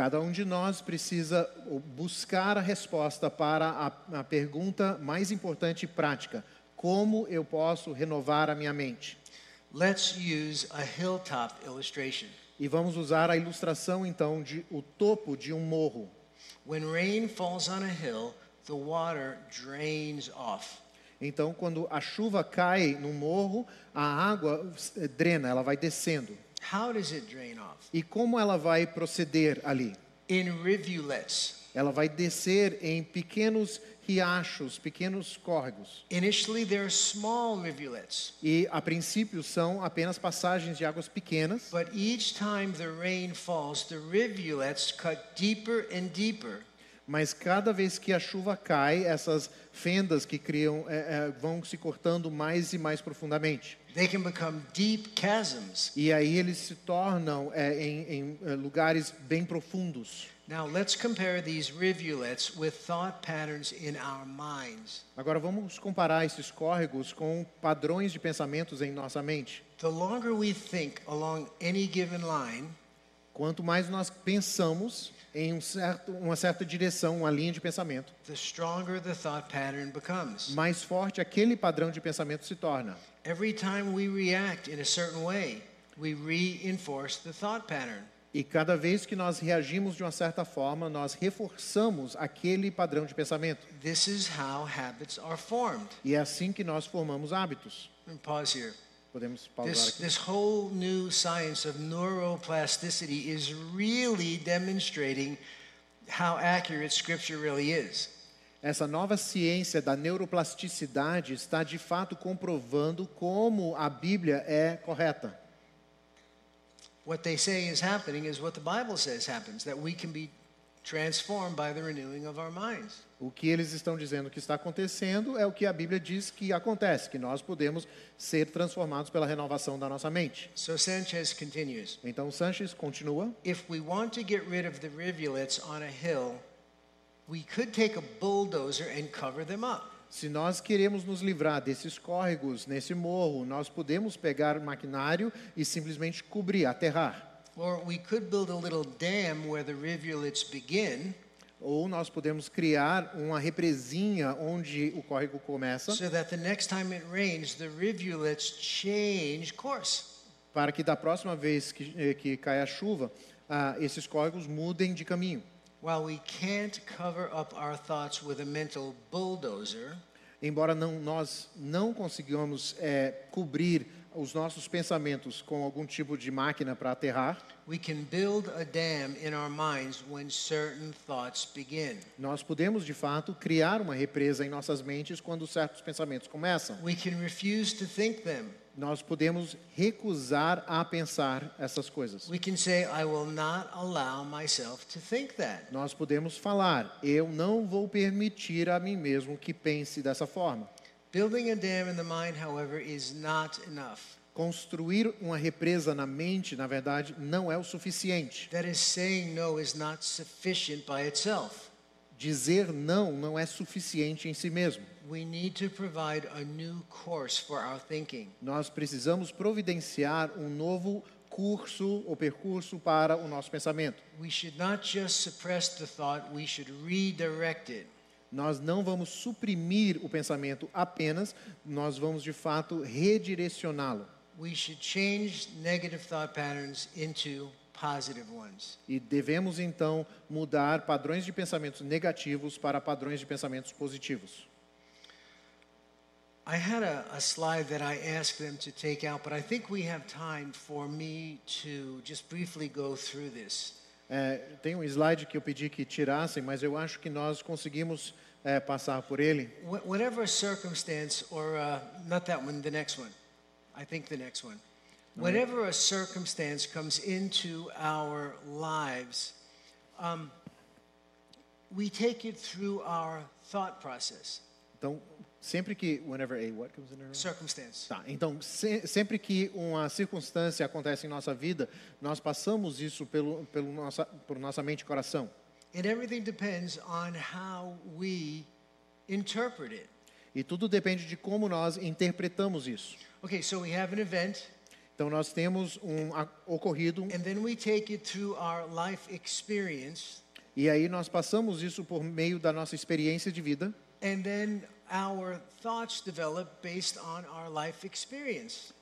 Cada um de nós precisa buscar a resposta para a, a pergunta mais importante e prática: como eu posso renovar a minha mente? Let's use a hilltop illustration. E vamos usar a ilustração então de o topo de um morro. When rain falls on a hill, the water drains off. Então, quando a chuva cai no morro, a água eh, drena, ela vai descendo. How does it drain off? E como ela vai proceder ali? In rivulets. Ela vai descer em pequenos riachos, pequenos córregos. Initially, they're small rivulets, E a princípio são apenas passagens de águas pequenas, but each time the rain falls, the rivulets cut deeper and deeper. mas cada vez que a chuva cai, essas fendas que criam eh, eh, vão se cortando mais e mais profundamente. They can become deep chasms. E aí eles se tornam eh, em, em eh, lugares bem profundos. Now, let's compare these rivulets with thought patterns in our minds. Agora vamos comparar esses córregos com padrões de pensamentos em nossa mente. The longer we think along any given line, Quanto mais nós pensamos em um certo, uma certa direção, uma linha de pensamento, the stronger the thought pattern becomes. mais forte aquele padrão de pensamento se torna. Every time we react in a certain way, we reinforce the thought pattern. E cada vez que nós reagimos de uma certa forma, nós reforçamos aquele padrão de pensamento. This is how habits are formed. E é assim que nós formamos hábitos. Pause here. Podemos pausar This, aqui. this whole new science of neuroplasticity is really demonstrating how accurate Scripture really is. Essa nova ciência da neuroplasticidade está de fato comprovando como a Bíblia é correta. What they say is happening is what the Bible says happens, that we can be transformed by the renewing of our minds. O que eles estão dizendo que está acontecendo é o que a Bíblia diz que acontece, que nós podemos ser transformados pela renovação da nossa mente. So Sanchez continues Então Sanches continua. If we want to get rid of the rivulets on a hill, we could take a bulldozer and cover them up. Se nós queremos nos livrar desses córregos nesse morro, nós podemos pegar maquinário e simplesmente cobrir, aterrar. Or we could build a little dam where the rivulets begin Ou nós podemos criar uma represinha onde o córrego começa, so that the next time it rains, the rivulets change course. para que da próxima vez que, eh, que cai a chuva, ah, esses córregos mudem de caminho. While we can't cover up our thoughts with a mental bulldozer, Embora não, nós não consigamos eh, cobrir os nossos pensamentos com algum tipo de máquina para aterrar, we can build a dam in our minds when certain thoughts begin. nós podemos de fato criar uma represa em nossas mentes quando certos pensamentos começam. Nós podemos recusar a pensar essas coisas. Say. Nós podemos falar: eu não vou permitir a mim mesmo que pense dessa forma. Building a dam in the mind, however, is not enough. Construir uma represa na mente, na verdade, não é o suficiente. That is, saying no is not sufficient by itself. Dizer não não é suficiente em si mesmo. We need to provide a new course for our thinking. Nós precisamos providenciar um novo curso ou percurso para o nosso pensamento. We should not just suppress the thought, we should redirect it. Nós não vamos suprimir o pensamento apenas, nós vamos de fato redirecioná-lo. We should change negative thought patterns into positive ones. E devemos então mudar padrões de pensamentos negativos para padrões de pensamentos positivos. I had a, a slide that I asked them to take out, but I think we have time for me to just briefly go through this. É, tem um slide que eu pedi que tirassem, mas eu acho que nós conseguimos é, passar por ele. Wh- Whatever circumstance, or uh, not that one, the next one, I think the next one. Whatever a circumstance comes into our lives, um, we take it through our thought process. Então, sempre que whenever a what comes in our Circumstance. Tá, então se- sempre que uma circunstância acontece em nossa vida, nós passamos isso pelo, pelo nossa, por nossa mente e coração. And everything depends on how we interpret it. E tudo depende de como nós interpretamos isso. Okay, so we have an event, Então nós temos um ocorrido and then we take it through our life experience, e aí nós passamos isso por meio da nossa experiência de vida and then our thoughts develop based on our life experience.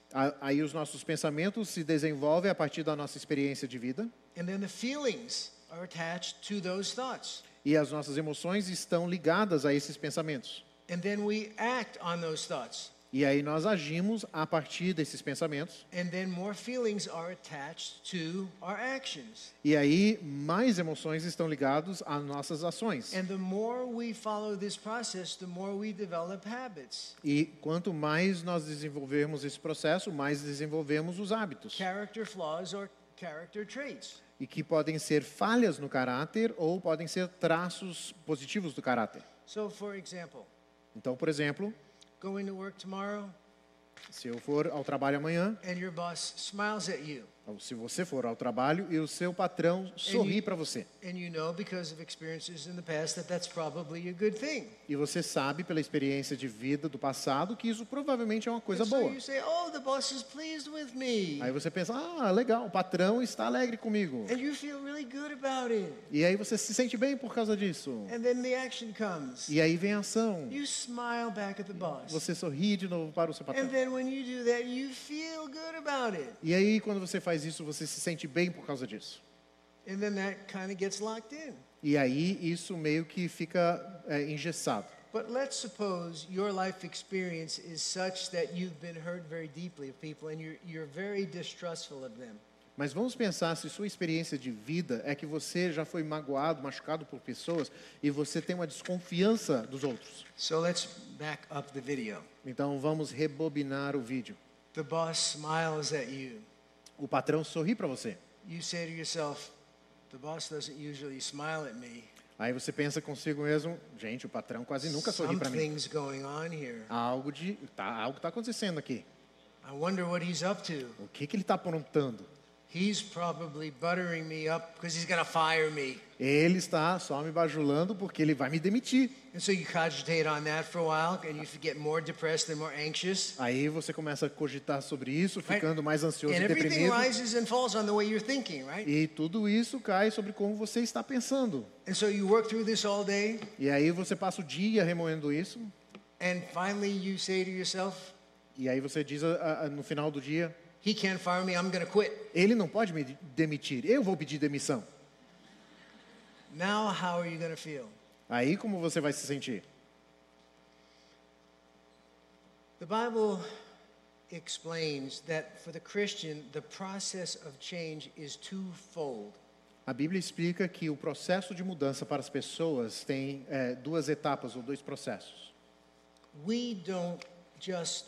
Aí os nossos pensamentos se desenvolvem a partir da nossa experiência de vida And then the feelings are attached to those thoughts. e as nossas emoções estão ligadas a esses pensamentos. And then we act on those thoughts. E aí nós agimos a partir desses pensamentos And then more feelings are attached to our actions. e aí mais emoções estão ligadas às nossas ações. And the more we follow this process, the more we develop habits, E quanto mais nós desenvolvermos esse processo, mais desenvolvemos os hábitos. character flaws, or character traits. E que podem ser falhas no caráter ou podem ser traços positivos do caráter. So, for example, Então, por exemplo, going to work tomorrow se eu for ao trabalho amanhã, and your boss smiles at you. Ou se você for ao trabalho e o seu patrão sorri para você. And you know because of experiences in the past that that's probably a good thing. E você sabe pela experiência de vida do passado que isso provavelmente é uma coisa And boa. say, "Oh, the boss is pleased with me." Aí você pensa, ah, legal, o patrão está alegre comigo. And you feel really good about it. E aí você se sente bem por causa disso. And then the action comes. E aí vem a ação. You smile back at the boss. Você sorri de novo para o seu And patrão. then when you do that, you feel good about it. E aí, quando você faz isso, você se sente bem por causa disso. And then that kind of gets locked in. E aí, isso meio que fica é, engessado. But let's suppose your life experience is such that you've been hurt very deeply of people and you're, you're very distrustful of them. Mas vamos pensar se sua experiência de vida é que você já foi magoado, machucado por pessoas e você tem uma desconfiança dos outros. So let's back up the video. Então, vamos rebobinar o vídeo. The boss smiles at you. O patrão sorri para você. You say to yourself, the boss doesn't usually smile at me. Aí você pensa consigo mesmo, gente, o patrão quase nunca sorri para mim. Going on here. Algo de, tá, algo está acontecendo aqui. I wonder what he's up to. O que que ele está aprontando? He's probably buttering me up because he's going to fire me. Ele está só me bajulando porque ele vai me demitir. And so you cogitate on that for a while and you get more depressed and more anxious. Aí você começa a cogitar sobre isso, ficando mais ansioso And e everything deprimido. rises and falls on the way you're thinking, right? E tudo isso cai sobre como você está pensando. And so you work through this all day E aí você passa o dia remoendo isso. and finally you say to yourself, E aí você diz no final do dia: he can't fire me, I'm going to quit. ele não pode me demitir, eu vou pedir demissão. Now how are you going to feel? Aí como você vai se sentir? The Bible explains that for the Christian, the process of change is twofold. A Bíblia explica que o processo de mudança para as pessoas tem é, duas etapas ou dois processos. We don't just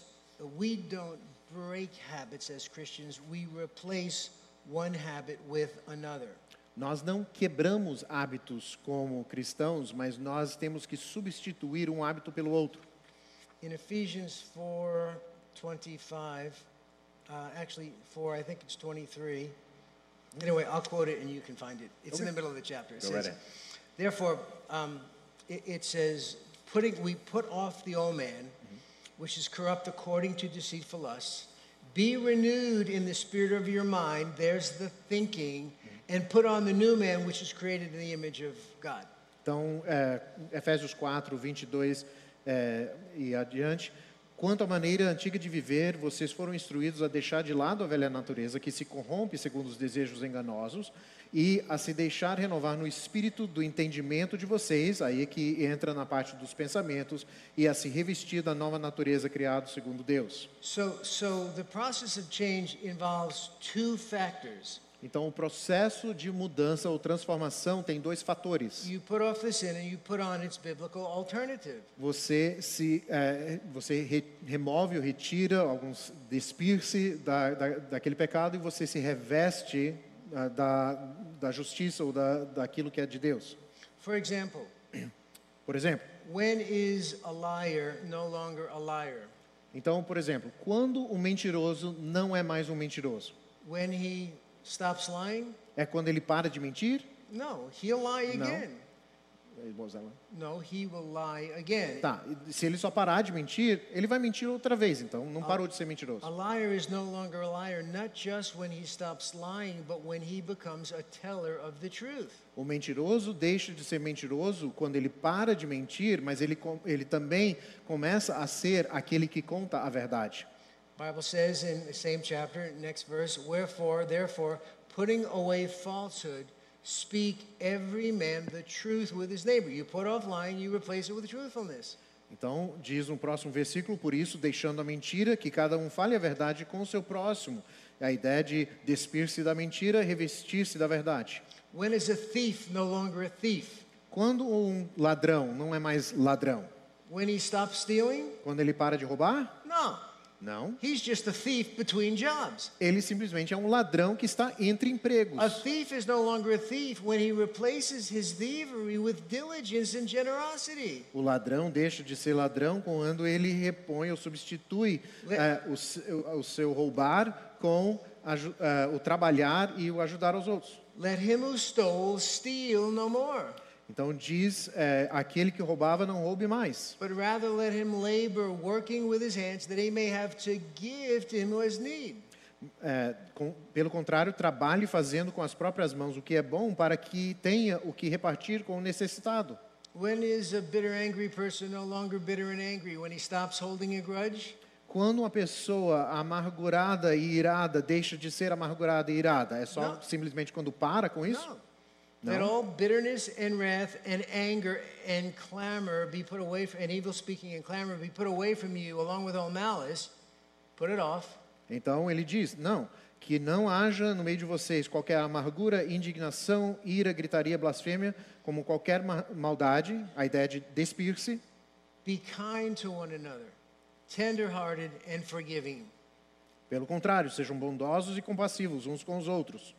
we don't break habits as Christians, we replace one habit with another. Nós não quebramos hábitos como cristãos, mas nós temos que substituir um hábito pelo outro. In Ephesians 4:25, uh, actually 4, I think it's 23. Anyway, I'll quote it and you can find it. It's in the middle of the chapter. It Go says, right. Therefore, um, it, it says, putting we put off the old man, which is corrupt according to deceitful lusts. Be renewed in the spirit of your mind. There's the thinking, and put on the new man, which is created in the image of God. Então é, Efésios 4, 22 é, e adiante. Quanto à maneira antiga de viver, vocês foram instruídos a deixar de lado a velha natureza que se corrompe segundo os desejos enganosos e a se deixar renovar no espírito do entendimento de vocês, aí é que entra na parte dos pensamentos, e a se revestir da nova natureza criada segundo Deus. So, so the process of change involves two factors. Então, o processo de mudança ou transformação tem dois fatores. You put off the sin and you put on its biblical alternative. Você se é, você re, remove ou retira alguns despir-se da, da, daquele pecado e você se reveste ah, da, da justiça ou da, daquilo que é de Deus. For example, <clears throat> Por exemplo, when is a liar no longer a liar? então, por exemplo, quando o mentiroso não é mais um mentiroso? When he stops lying? É quando ele para de mentir? No, he'll lie again. No, he will lie again. Tá, se ele só parar de mentir, ele vai mentir outra vez, então não parou de ser mentiroso. A liar is no longer a liar, not just when he stops lying, but when he becomes a teller of the truth. O mentiroso deixa de ser mentiroso quando ele para de mentir, mas ele, ele também começa a ser aquele que conta a verdade. Bible says in the same chapter, next verse, wherefore, therefore, putting away falsehood, speak every man the truth with his neighbor. You put off lying, you replace it with truthfulness. Então, diz no próximo versículo, por isso, deixando a mentira, que cada um fale a verdade com o seu próximo. A ideia de despir-se da mentira, revestir-se da verdade. When is a thief no longer a thief? Quando um ladrão não é mais ladrão? When he stops stealing? Quando ele para de roubar? No. Não. He's just a thief between jobs. Ele simplesmente é um ladrão que está entre empregos. A thief is no longer a thief when he replaces his thievery with diligence and generosity. O ladrão deixa de ser ladrão quando ele repõe ou substitui eh, o, seu, o seu roubar com eh, o trabalhar e o ajudar aos outros. Let him who stole steal no more, Então diz, eh, aquele que roubava não roube mais, but rather let him labor working with his hands that he may have to give to him who has need. Eh, com- pelo contrário, trabalhe fazendo com as próprias mãos o que é bom para que tenha o que repartir com o necessitado. When is a bitter, angry person no longer bitter and angry? When he stops holding a grudge? Quando uma pessoa amargurada e irada deixa de ser amargurada e irada, é só Não. simplesmente quando para com isso? No. Let all bitterness and wrath and anger and clamor be put away, from, and evil speaking and clamor be put away from you, along with all malice. Put it off. Então ele diz: não, que não haja no meio de vocês qualquer amargura, indignação, ira, gritaria, blasfêmia, como qualquer ma- maldade, a ideia de despir-se. Be kind to one another, tender-hearted and forgiving. Pelo contrário, sejam bondosos e compassivos uns com os outros.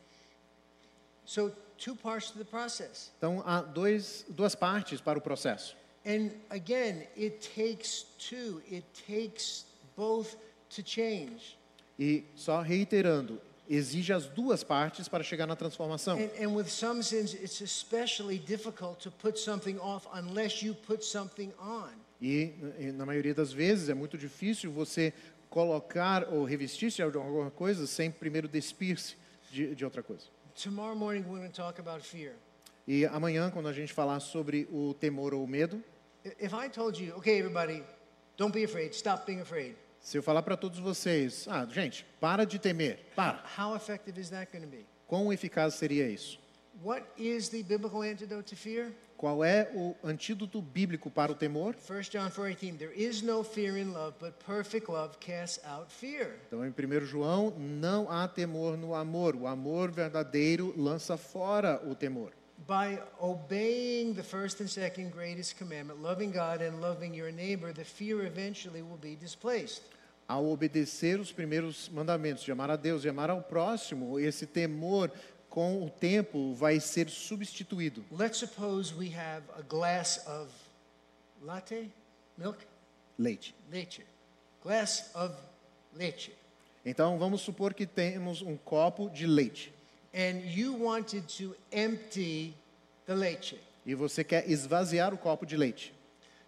So, two parts to the process. Então há dois, duas partes para o processo. And again, it takes two. It takes both to change. E só reiterando, exige as duas partes para chegar na transformação. And, and with some sins, it's especially difficult to put something off unless you put something on. E, e, na maioria das vezes é muito difícil você colocar ou revestir-se de alguma coisa sem primeiro despir-se de, de outra coisa. Tomorrow morning, we're going to talk about fear. E amanhã, quando a gente falar sobre o temor ou o medo, If I told you, okay, everybody, don't be afraid, stop being afraid, se eu falar para todos vocês, ah, gente, para de temer, para. how effective is that going to be? Quão eficaz seria isso? What is the biblical antidote to fear? Qual é o antídoto bíblico para o temor? 1 John 4:18 There is no fear in love, but perfect love casts out fear. Então, em 1 João, não há temor no amor. O amor verdadeiro lança fora o temor. By obeying the first and second greatest commandment, loving God and loving your neighbor, the fear eventually will be displaced. Ao obedecer os primeiros mandamentos, de amar a Deus e amar ao próximo, esse temor, com o tempo, vai ser substituído. Let's suppose we have a glass of latte, milk, Leite. leche. Glass of leche. Então, vamos supor que temos um copo de leite. And you wanted to empty the leche. E você quer esvaziar o copo de leite.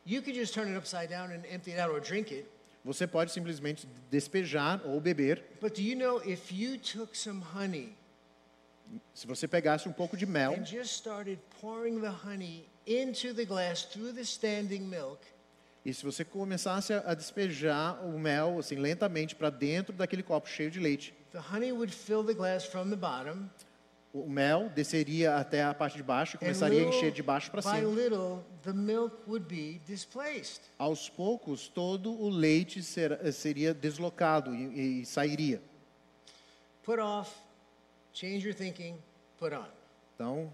You could just turn it upside down and empty it out or drink it. Você pode simplesmente despejar ou beber. But do you know if you took some honey Se você pegasse um pouco de mel and just started pouring the honey into the glass through the standing milk, e se você começasse a despejar o mel assim lentamente para dentro daquele copo cheio de leite, the honey would fill the glass from the bottom. o mel desceria até a parte de baixo e começaria a encher de baixo para cima. little, the milk would be displaced. Aos poucos, todo o leite ser- seria deslocado e, e sairia. Put off, change your thinking, put on. Então,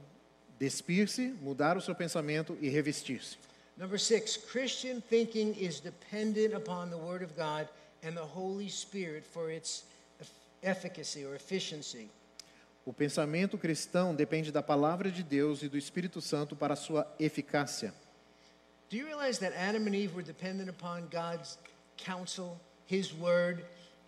despir-se, mudar o seu pensamento e revestir-se. Number six, Christian thinking is dependent upon the Word of God and the Holy Spirit for its eff- efficacy or efficiency. O pensamento cristão depende da palavra de Deus e do Espírito Santo para sua eficácia. Do you realize that Adam and Eve were dependent upon God's counsel, His Word,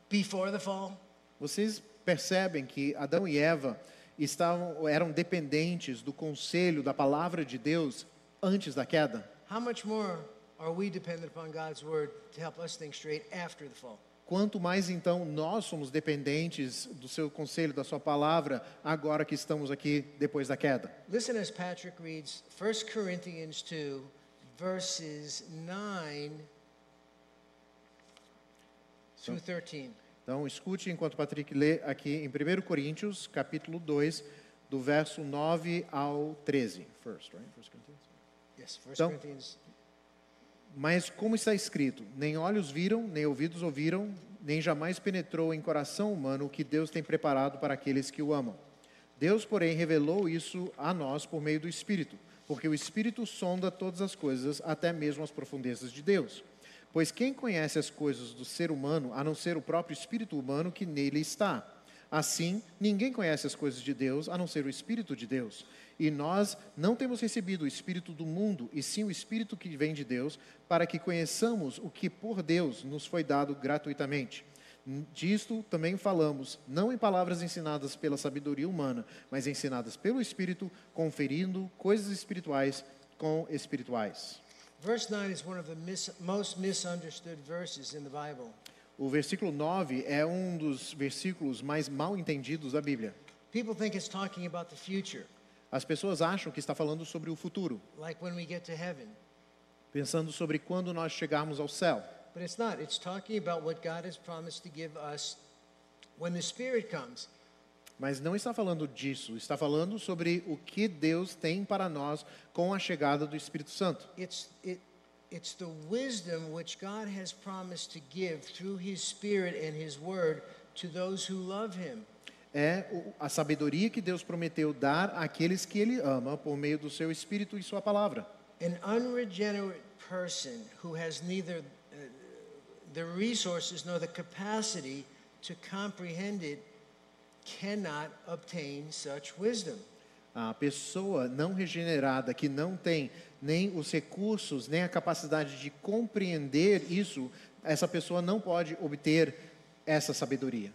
before the fall? Vocês percebem que Adão e Eva estavam eram dependentes do conselho da palavra de Deus antes da queda? How much more are we dependent upon God's Word to help us think straight after the fall? Quanto mais então nós somos dependentes do seu conselho, da sua palavra, agora que estamos aqui depois da queda. Listen as Patrick reads 1 Corinthians 2, verses 9 through 13. Então, escute enquanto Patrick lê aqui em 1 Coríntios, capítulo 2, do verso 9 ao 13. First, right? First Corinthians. Yes, 1 Então- Corinthians. Mas como está escrito, nem olhos viram, nem ouvidos ouviram, nem jamais penetrou em coração humano o que Deus tem preparado para aqueles que o amam. Deus, porém, revelou isso a nós por meio do Espírito, porque o Espírito sonda todas as coisas, até mesmo as profundezas de Deus. Pois quem conhece as coisas do ser humano, a não ser o próprio espírito humano que nele está? Assim, ninguém conhece as coisas de Deus, a não ser o Espírito de Deus. E nós não temos recebido o Espírito do mundo, e sim o Espírito que vem de Deus, para que conheçamos o que por Deus nos foi dado gratuitamente. Disto também falamos, não em palavras ensinadas pela sabedoria humana, mas ensinadas pelo Espírito, conferindo coisas espirituais com espirituais. Verse 9 is one of the mis- most misunderstood verses in the Bible. O versículo 9 é um dos versículos mais mal entendidos da Bíblia. People think it's talking about the future, As pessoas acham que está falando sobre o futuro, like when we get to heaven. pensando sobre quando nós chegarmos ao céu. But it's not. It's talking about what God has promised to give us when the Spirit comes. Mas não está falando disso, está falando sobre o que Deus tem para nós com a chegada do Espírito Santo. It's, it, it's the wisdom which God has promised to give through His Spirit and His Word to those who love Him. É a sabedoria que Deus prometeu dar àqueles que Ele ama por meio do seu Espírito e sua palavra. An unregenerate person who has neither uh, the resources nor the capacity to comprehend it cannot obtain such wisdom. A pessoa não regenerada que não tem nem os recursos, nem a capacidade de compreender isso, essa pessoa não pode obter essa sabedoria.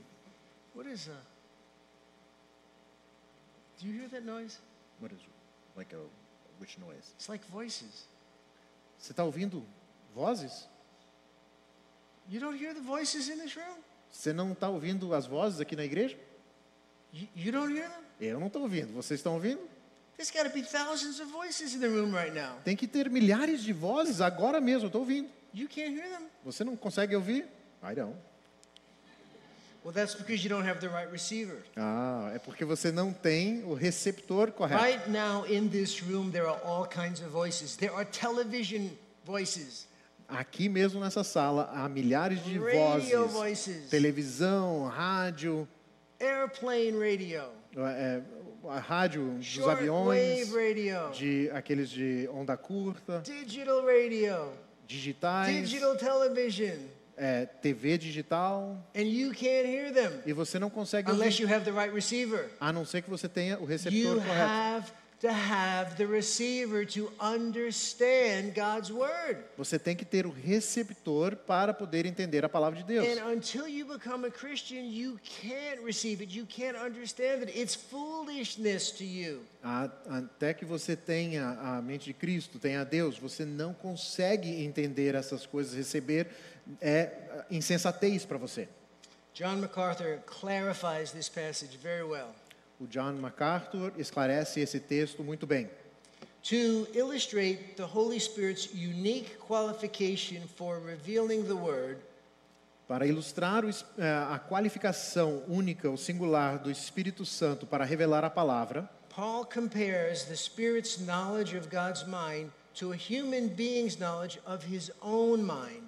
What is that? Do you hear that noise? What is like a which noise? It's like voices. Você está ouvindo vozes? You don't hear the voices in this room? Você não está ouvindo as vozes aqui na igreja? You, you don't hear them? Eu não estou ouvindo. Vocês estão ouvindo? There's got to be thousands of voices in the room right now. Tem que ter milhares de vozes agora mesmo. Estou ouvindo. You can't hear them? Você não consegue ouvir? I don't. Well, that's because you don't have the right receiver. Ah, é porque você não tem o receptor correto. Right now in this room, there are all kinds of voices. There are television voices, Aqui mesmo nessa sala há milhares de radio vozes. voices, Televisão, rádio, airplane radio, é, a rádio dos short aviões, radio, de aqueles de onda curta, digital radio, digitais, digital television, é, TV digital, and you can't hear them. E você não consegue unless ouvir, you have the right receiver. a não ser que você tenha o You receptor correto. To have the receiver to understand God's word. Você tem que ter o receptor para poder entender a palavra de Deus. And until you become a Christian, you can't receive it. You can't understand it. It's foolishness to you. Até que você tenha a mente de Cristo, tenha Deus, você não consegue entender essas coisas, receber é insensatez para você. John MacArthur clarifies this passage very well. O John MacArthur esclarece esse texto muito bem. To illustrate the Holy Spirit's unique qualification for revealing the Word, Para ilustrar eh, a qualificação única, o singular do Espírito Santo para revelar a palavra, Paul compares the Spirit's knowledge of God's mind to a human being's knowledge of his own mind.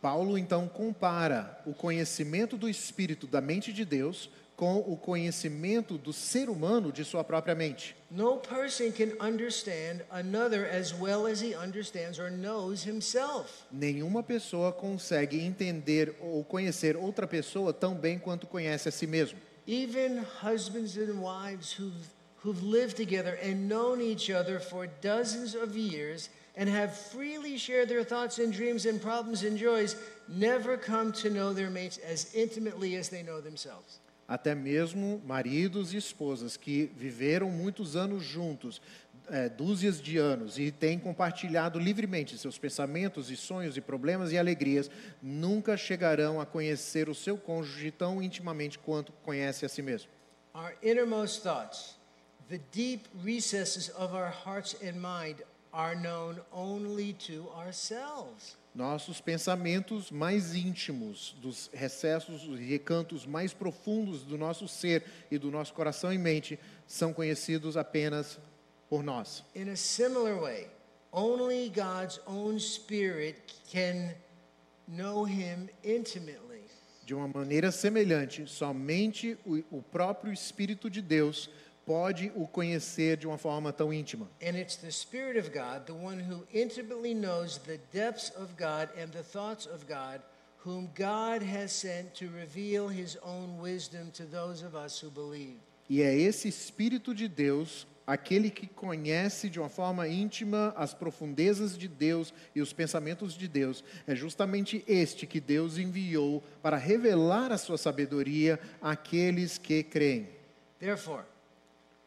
Paulo então compara o conhecimento do Espírito da mente de Deus com o conhecimento do ser humano de sua própria mente. No person can understand another as well as he understands or knows himself. Nenhuma pessoa consegue entender ou conhecer outra pessoa tão bem quanto conhece a si mesmo. Even husbands and wives who've, who've lived together and known each other for dozens of years and have freely shared their thoughts and dreams and problems and joys never come to know their mates as intimately as they know themselves. Até mesmo maridos e esposas que viveram muitos anos juntos, é, dúzias de anos, e têm compartilhado livremente seus pensamentos e sonhos e problemas e alegrias, nunca chegarão a conhecer o seu cônjuge tão intimamente quanto conhece a si mesmo. Our innermost thoughts, the deep recesses of our hearts and mind, are known only to ourselves. Nossos pensamentos mais íntimos, dos recessos e recantos mais profundos do nosso ser e do nosso coração e mente, são conhecidos apenas por nós. In a similar way, only God's own Spirit can know Him intimately. De uma maneira semelhante, somente o, o próprio Espírito de Deus pode o conhecer de uma forma tão íntima. And it's the Spirit of God, the one who intimately knows the depths of God and the thoughts of God, whom God has sent to reveal His own wisdom to those of us who believe. E é esse Espírito de Deus, aquele que conhece de uma forma íntima as profundezas de Deus e os pensamentos de Deus, é justamente este que Deus enviou para revelar a sua sabedoria àqueles que creem. Therefore,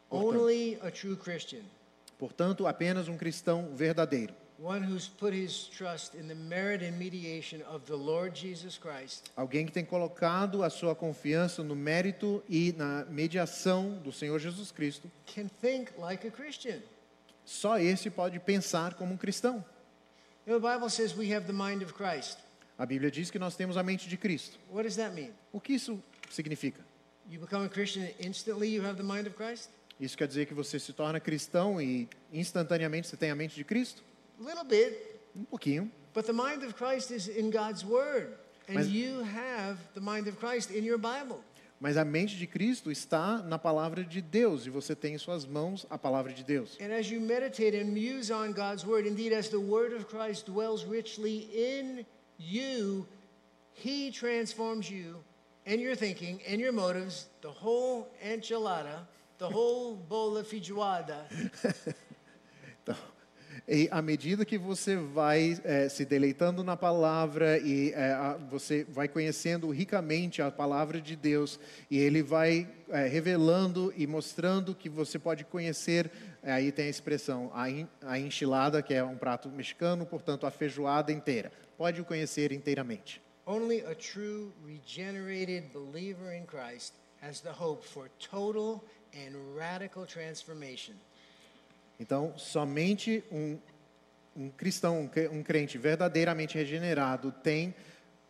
Portanto. only a true Christian, Portanto, apenas um cristão verdadeiro, one who's put his trust in the merit and mediation of the Lord Jesus Christ, alguém que tem colocado a sua confiança no mérito e na mediação do Senhor Jesus Cristo, can think like a Christian. só esse pode pensar como um cristão. You know, the Bible says we have the mind of Christ. A Bíblia diz que nós temos a mente de Cristo. What does that mean? O que isso significa? You become a Christian and instantly you have the mind of Christ? Isso quer dizer que você se torna cristão e instantaneamente você tem a mente de Cristo? Little bit, Um pouquinho. but the mind of Christ is in God's Word. And Mas- you have the mind of Christ in your Bible. Mas a mente de Cristo está na palavra de Deus e você tem em suas mãos a palavra de Deus. And as you meditate and muse on God's Word, indeed, as the Word of Christ dwells richly in you, He transforms you and your thinking and your motives, the whole enchilada, the whole bola feijoada, <laughs> Então, e à medida que você vai eh, se deleitando na palavra e eh, a- você vai conhecendo ricamente a palavra de Deus e Ele vai eh, revelando e mostrando que você pode conhecer, aí tem a expressão, a, en- a enchilada, que é um prato mexicano, portanto a feijoada inteira. Pode o conhecer inteiramente. Only a true regenerated believer in Christ has the hope for total. Então, somente um, um cristão, um cre- crente verdadeiramente regenerado tem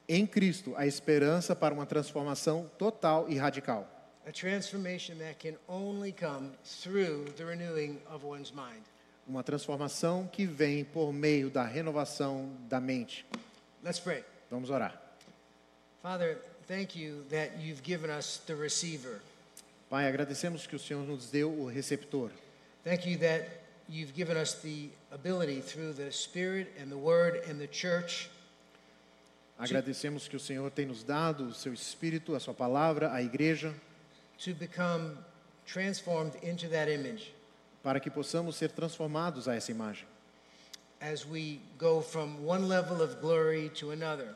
em Cristo a esperança para uma transformação total e radical. A transformation that can only come through the renewing of one's mind. Uma transformação que vem por meio da renovação da mente. Let's pray. Vamos orar. Father, thank you that you've given us the receiver. Pai, agradecemos que o Senhor nos deu o receptor. Thank you that you've given us the ability through the Spirit and the Word and the church Agradecemos que o Senhor tem nos dado o seu Espírito, a sua palavra, a igreja, to become transformed into that image para que possamos ser transformados a essa imagem. as we go from one level of glory to another,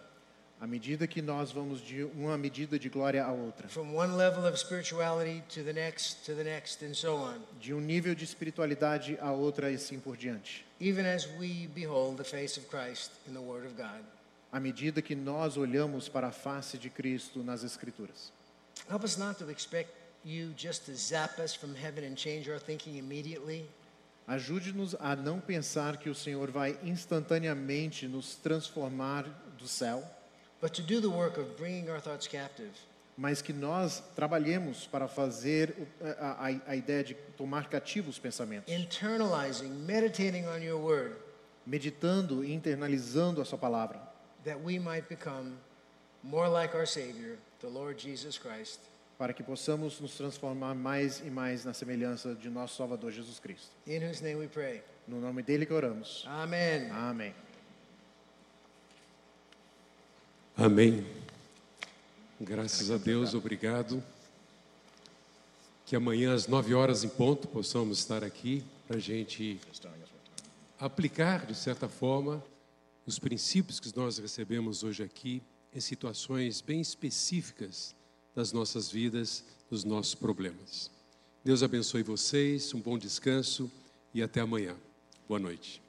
À medida que nós vamos de uma medida de glória a outra. from one level of spirituality to the next, to the next, and so on, de um nível de espiritualidade a outra e assim por diante. even as we behold the face of Christ in the Word of God. À medida que nós olhamos para a face de Cristo nas Escrituras. Help us not to expect you just to zap us from heaven and change our thinking immediately. Ajude-nos a não pensar que o Senhor vai instantaneamente nos transformar do céu, but to do the work of bringing our thoughts captive mas que nós trabalhemos para fazer a, a, a ideia de tomar cativos os pensamentos, internalizing, meditating on your word, meditando e internalizando a sua palavra, that we might become more like our Savior, the Lord Jesus Christ. para que possamos nos transformar mais e mais na semelhança de nosso Salvador Jesus Cristo. In whose name we pray. No nome dele que oramos. Amen. Amém. Amém. Graças a Deus, obrigado. Que amanhã às nove horas em ponto possamos estar aqui para a gente aplicar, de certa forma, os princípios que nós recebemos hoje aqui em situações bem específicas das nossas vidas, dos nossos problemas. Deus abençoe vocês, um bom descanso e até amanhã. Boa noite.